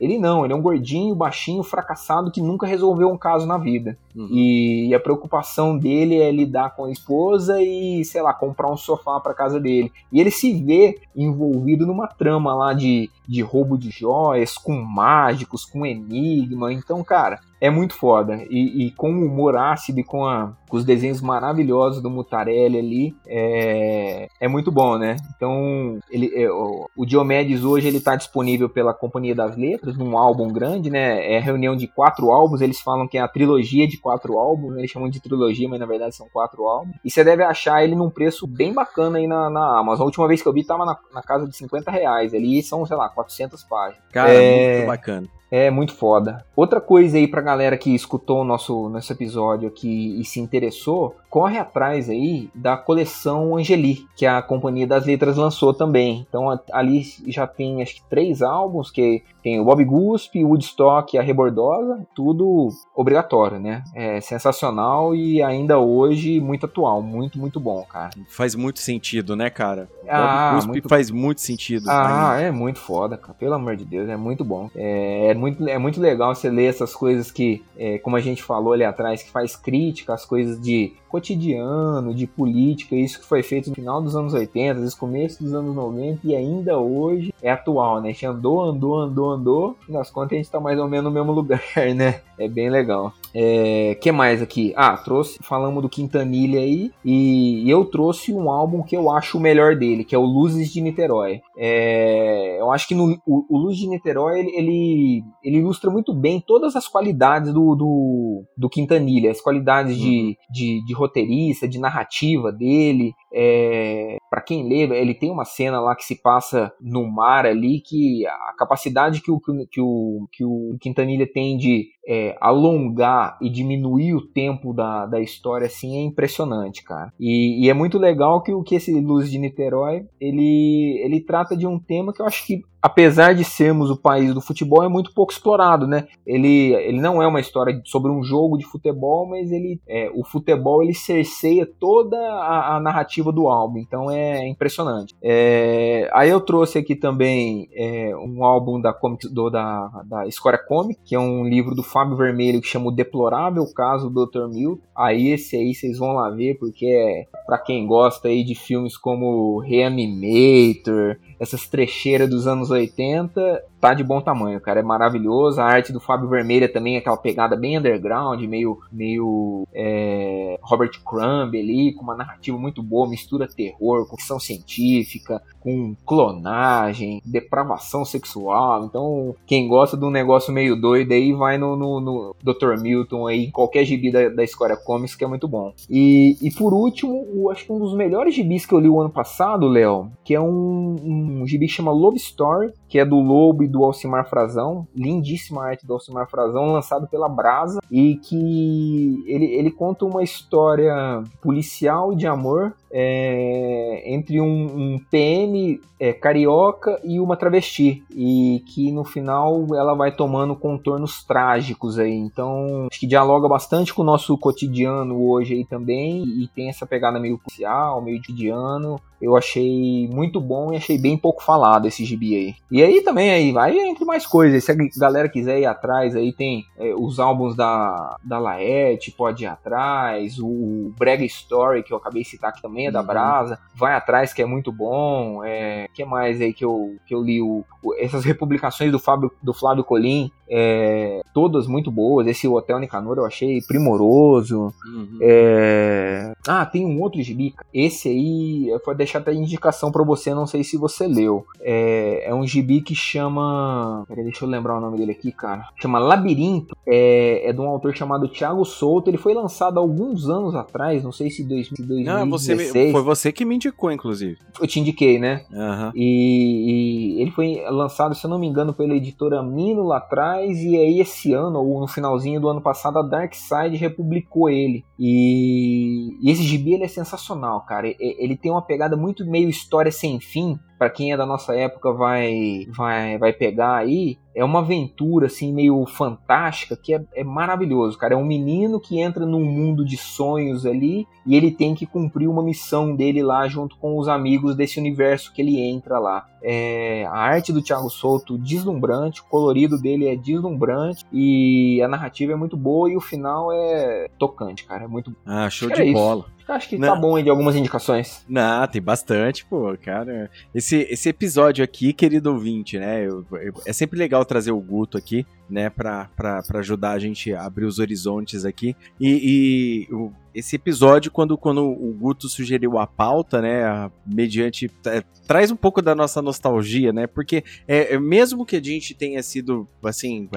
Ele não, ele é um gordinho, baixinho, fracassado que nunca resolveu um caso na vida. Uhum. E, e, a preocupação dele é lidar com a esposa e, sei lá, comprar um sofá para casa dele. E ele se vê envolvido numa trama lá de, de roubo de joias, com mágicos, com enigma. Então, cara, é muito foda. E, e, com o humor ácido e com, a, com os desenhos maravilhosos do Mutarelli ali, é, é muito bom, né? Então, ele, é, o, o Diomedes hoje ele tá disponível pela Companhia das Letras, num álbum grande, né? É a reunião de quatro álbuns, eles falam que é a trilogia de quatro álbuns, né? eles chamam de trilogia, mas na verdade são quatro álbuns. E você deve achar ele num preço bem bacana aí na, na Amazon. A última vez que eu vi tava na, na casa de 50 reais. Ali são, sei lá, 400 páginas. Cara, é... muito bacana. É muito foda. Outra coisa aí pra galera que escutou o nosso, nosso episódio aqui e se interessou, corre atrás aí da coleção Angeli, que a Companhia das Letras lançou também. Então ali já tem acho que três álbuns, que tem o Bob Guspe, Woodstock e a Rebordosa, tudo obrigatório, né? É sensacional e ainda hoje muito atual, muito, muito bom, cara. Faz muito sentido, né, cara? Ah, Bob Guspe muito... faz muito sentido. Ah, ainda. é muito foda, cara. Pelo amor de Deus, é muito bom. É, é muito, é muito legal você ler essas coisas que, é, como a gente falou ali atrás, que faz crítica às coisas de cotidiano, de política, isso que foi feito no final dos anos 80, às vezes começo dos anos 90 e ainda hoje é atual, né? A gente andou, andou, andou, andou, e nas contas a gente tá mais ou menos no mesmo lugar, *laughs* né? É bem legal. É, que mais aqui? Ah, trouxe, falamos do Quintanilha aí, e eu trouxe um álbum que eu acho o melhor dele, que é o Luzes de Niterói. É, eu acho que no, o, o Luz de Niterói, ele, ele, ele, ilustra muito bem todas as qualidades do, do, do Quintanilha, as qualidades uhum. de, de, de roteirista, de narrativa dele. É, para quem lê, ele tem uma cena lá que se passa no mar ali que a capacidade que o, que o, que o Quintanilha tem de é, alongar e diminuir o tempo da, da história assim é impressionante, cara. E, e é muito legal que o que esse Luz de Niterói ele, ele trata de um tema que eu acho que apesar de sermos o país do futebol, é muito pouco explorado, né? Ele, ele não é uma história sobre um jogo de futebol, mas ele, é, o futebol ele cerceia toda a, a, narrativa do álbum, então é impressionante. É, aí eu trouxe aqui também é, um álbum da, comic, do, da, da Escória Comic, que é um livro do Fábio Vermelho que chama O Deplorável Caso do Dr. Milton. Aí esse aí vocês vão lá ver, porque é para quem gosta aí de filmes como Reanimator, essas trecheiras dos anos 80, tá de bom tamanho, cara. É maravilhoso. A arte do Fábio Vermelha também, aquela pegada bem underground, meio, meio é, Robert Crumb ali, com uma narrativa muito boa, mistura terror com ficção científica, com clonagem, depravação sexual. Então, quem gosta de um negócio meio doido aí, vai no, no, no Dr. Milton aí, qualquer gibi da, da Comics, que é muito bom. E, e por último, o, acho que um dos melhores gibis que eu li o ano passado, Léo, que é um, um gibi que chama Love Story, que é do Lobo e do Alcimar Frazão, lindíssima arte do Alcimar Frazão, lançado pela Brasa, e que ele, ele conta uma história policial e de amor é, entre um, um PM é, carioca e uma travesti, e que no final ela vai tomando contornos trágicos aí, então acho que dialoga bastante com o nosso cotidiano hoje aí também, e tem essa pegada meio policial, meio cotidiano, eu achei muito bom e achei bem pouco falado esse gibi aí. E aí também aí vai entre mais coisas. Se a galera quiser ir atrás, aí tem é, os álbuns da, da Laerte, pode ir atrás. O Brega Story, que eu acabei de citar, que também é da uhum. Brasa. Vai atrás, que é muito bom. É, que mais aí que eu, que eu li? O, o, essas republicações do, Fábio, do Flávio Colim, é, todas muito boas. Esse Hotel Nicanor eu achei primoroso. Uhum. É... Ah, tem um outro gibi. Esse aí foi deixar até indicação para você, não sei se você leu. É, é um gibi que chama. Peraí, deixa eu lembrar o nome dele aqui, cara. Chama Labirinto. É, é de um autor chamado Thiago Souto. Ele foi lançado há alguns anos atrás, não sei se 2016. Não, você me, foi você que me indicou, inclusive. Eu te indiquei, né? Uhum. E, e, ele foi lançado, se eu não me engano, pela editora Mino lá atrás. E aí, esse ano, ou no finalzinho do ano passado, a Dark Side republicou ele. E, e esse gibi ele é sensacional, cara. Ele tem uma pegada muito meio história sem fim, para quem é da nossa época vai vai vai pegar aí, é uma aventura assim meio fantástica que é, é maravilhoso, cara. É um menino que entra num mundo de sonhos ali e ele tem que cumprir uma missão dele lá junto com os amigos desse universo que ele entra lá. É, a arte do Thiago Souto deslumbrante, o colorido dele é deslumbrante e a narrativa é muito boa e o final é tocante, cara. É muito. Ah, show de bola. Acho que Não. tá bom aí de algumas indicações. Não, tem bastante, pô, cara. Esse, esse episódio aqui, querido ouvinte, né? Eu, eu, é sempre legal trazer o Guto aqui, né? Pra ajudar a gente a abrir os horizontes aqui. E, e esse episódio, quando, quando o Guto sugeriu a pauta, né, mediante. É, traz um pouco da nossa nostalgia, né? Porque é, é, mesmo que a gente tenha sido, assim,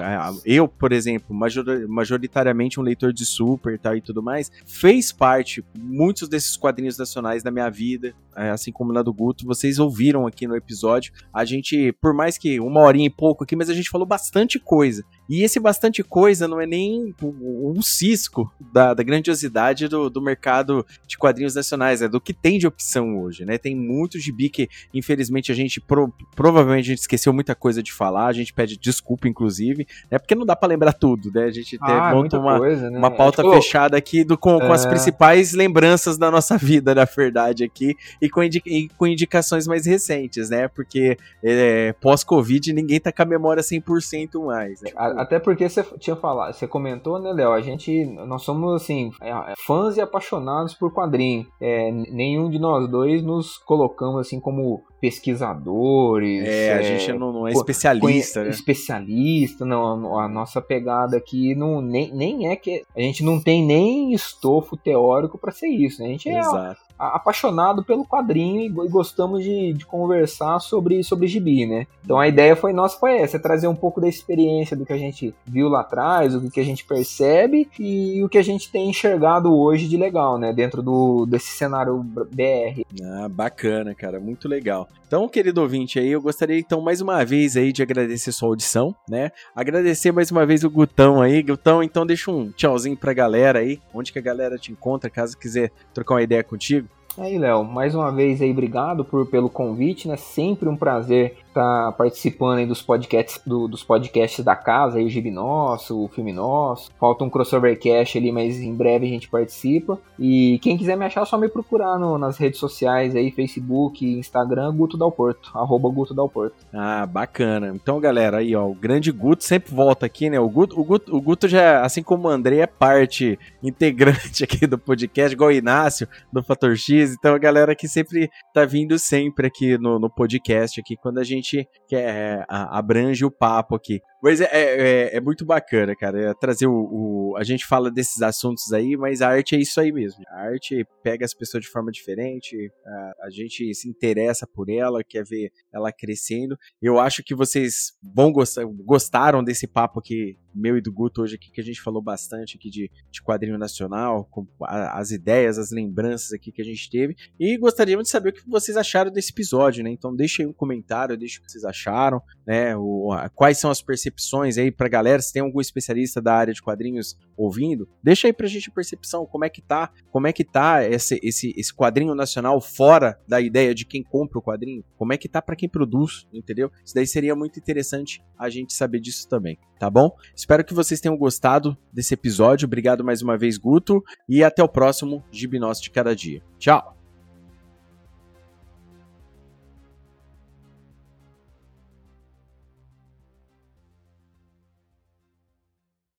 eu, por exemplo, major, majoritariamente um leitor de Super tal, e tudo mais, fez parte muitos desses quadrinhos nacionais da minha vida, é, assim como na do Guto. Vocês ouviram aqui no episódio. A gente, por mais que uma horinha e pouco aqui, mas a gente falou bastante coisa. E esse bastante coisa não é nem um cisco da, da grandiosidade do, do mercado de quadrinhos nacionais, é do que tem de opção hoje, né? Tem muito gibi que, infelizmente, a gente pro, provavelmente a gente esqueceu muita coisa de falar, a gente pede desculpa, inclusive, né? Porque não dá para lembrar tudo, né? A gente ah, monta uma, coisa, né? uma pauta é, tipo, fechada aqui do, com, é... com as é. principais lembranças da nossa vida, na verdade, aqui, e com, e com indicações mais recentes, né? Porque é, pós-Covid ninguém tá com a memória 100% mais. Né? Até porque você tinha falado, você comentou, né, Léo? A gente, nós somos assim, é, fãs e apaixonados por quadrinho. É, nenhum de nós dois nos colocamos assim como pesquisadores. É, é a gente não, não é especialista, né? Especialista, não. A nossa pegada aqui não, nem, nem é que. A gente não tem nem estofo teórico para ser isso, né? A gente é Exato apaixonado pelo quadrinho e, gostamos de, de, conversar sobre, sobre gibi, né? Então a ideia foi nossa foi essa, é trazer um pouco da experiência do que a gente viu lá atrás, o que a gente percebe e o que a gente tem enxergado hoje de legal, né? Dentro do, desse cenário BR. Ah, bacana, cara, muito legal. Então, querido ouvinte aí, eu gostaria então mais uma vez aí de agradecer sua audição, né? Agradecer mais uma vez o Gutão aí. Gutão, então deixa um tchauzinho pra galera aí, onde que a galera te encontra, caso quiser trocar uma ideia contigo. Aí, Léo, mais uma vez aí, obrigado por, pelo convite, né? Sempre um prazer tá participando aí dos podcasts, do, dos podcasts da casa, aí o Gibi Nosso, o Filme Nosso. Falta um crossover cast ali, mas em breve a gente participa. E quem quiser me achar, é só me procurar no, nas redes sociais aí, Facebook, Instagram, Guto Dalporto, arroba Guto Dalporto. Ah, bacana. Então, galera, aí, ó, o grande Guto sempre volta aqui, né? O Guto, o Guto, o Guto já, assim como o André, é parte integrante *laughs* aqui do podcast, igual o Inácio, do Fator X, dias. Então a galera que sempre tá vindo sempre aqui no, no podcast, aqui, quando a gente quer, é, abrange o papo aqui. Mas é, é, é, muito bacana, cara. É trazer o, o, A gente fala desses assuntos aí, mas a arte é isso aí mesmo. A arte pega as pessoas de forma diferente, a, a gente se interessa por ela, quer ver ela crescendo. Eu acho que vocês vão gostar, gostaram desse papo aqui, meu e do Guto, hoje aqui, que a gente falou bastante aqui de, de quadrinho nacional, com a, as ideias, as lembranças aqui que a gente teve. E gostaríamos de saber o que vocês acharam desse episódio, né? Então deixem aí um comentário, deixem o que vocês acharam, né? O, a, quais são as percepções percepções aí pra galera, se tem algum especialista da área de quadrinhos ouvindo, deixa aí pra gente a percepção, como é que tá, como é que tá esse, esse, esse quadrinho nacional fora da ideia de quem compra o quadrinho, como é que tá para quem produz, entendeu? Isso daí seria muito interessante a gente saber disso também, tá bom? Espero que vocês tenham gostado desse episódio, obrigado mais uma vez, Guto, e até o próximo Gibnós de Cada Dia. Tchau!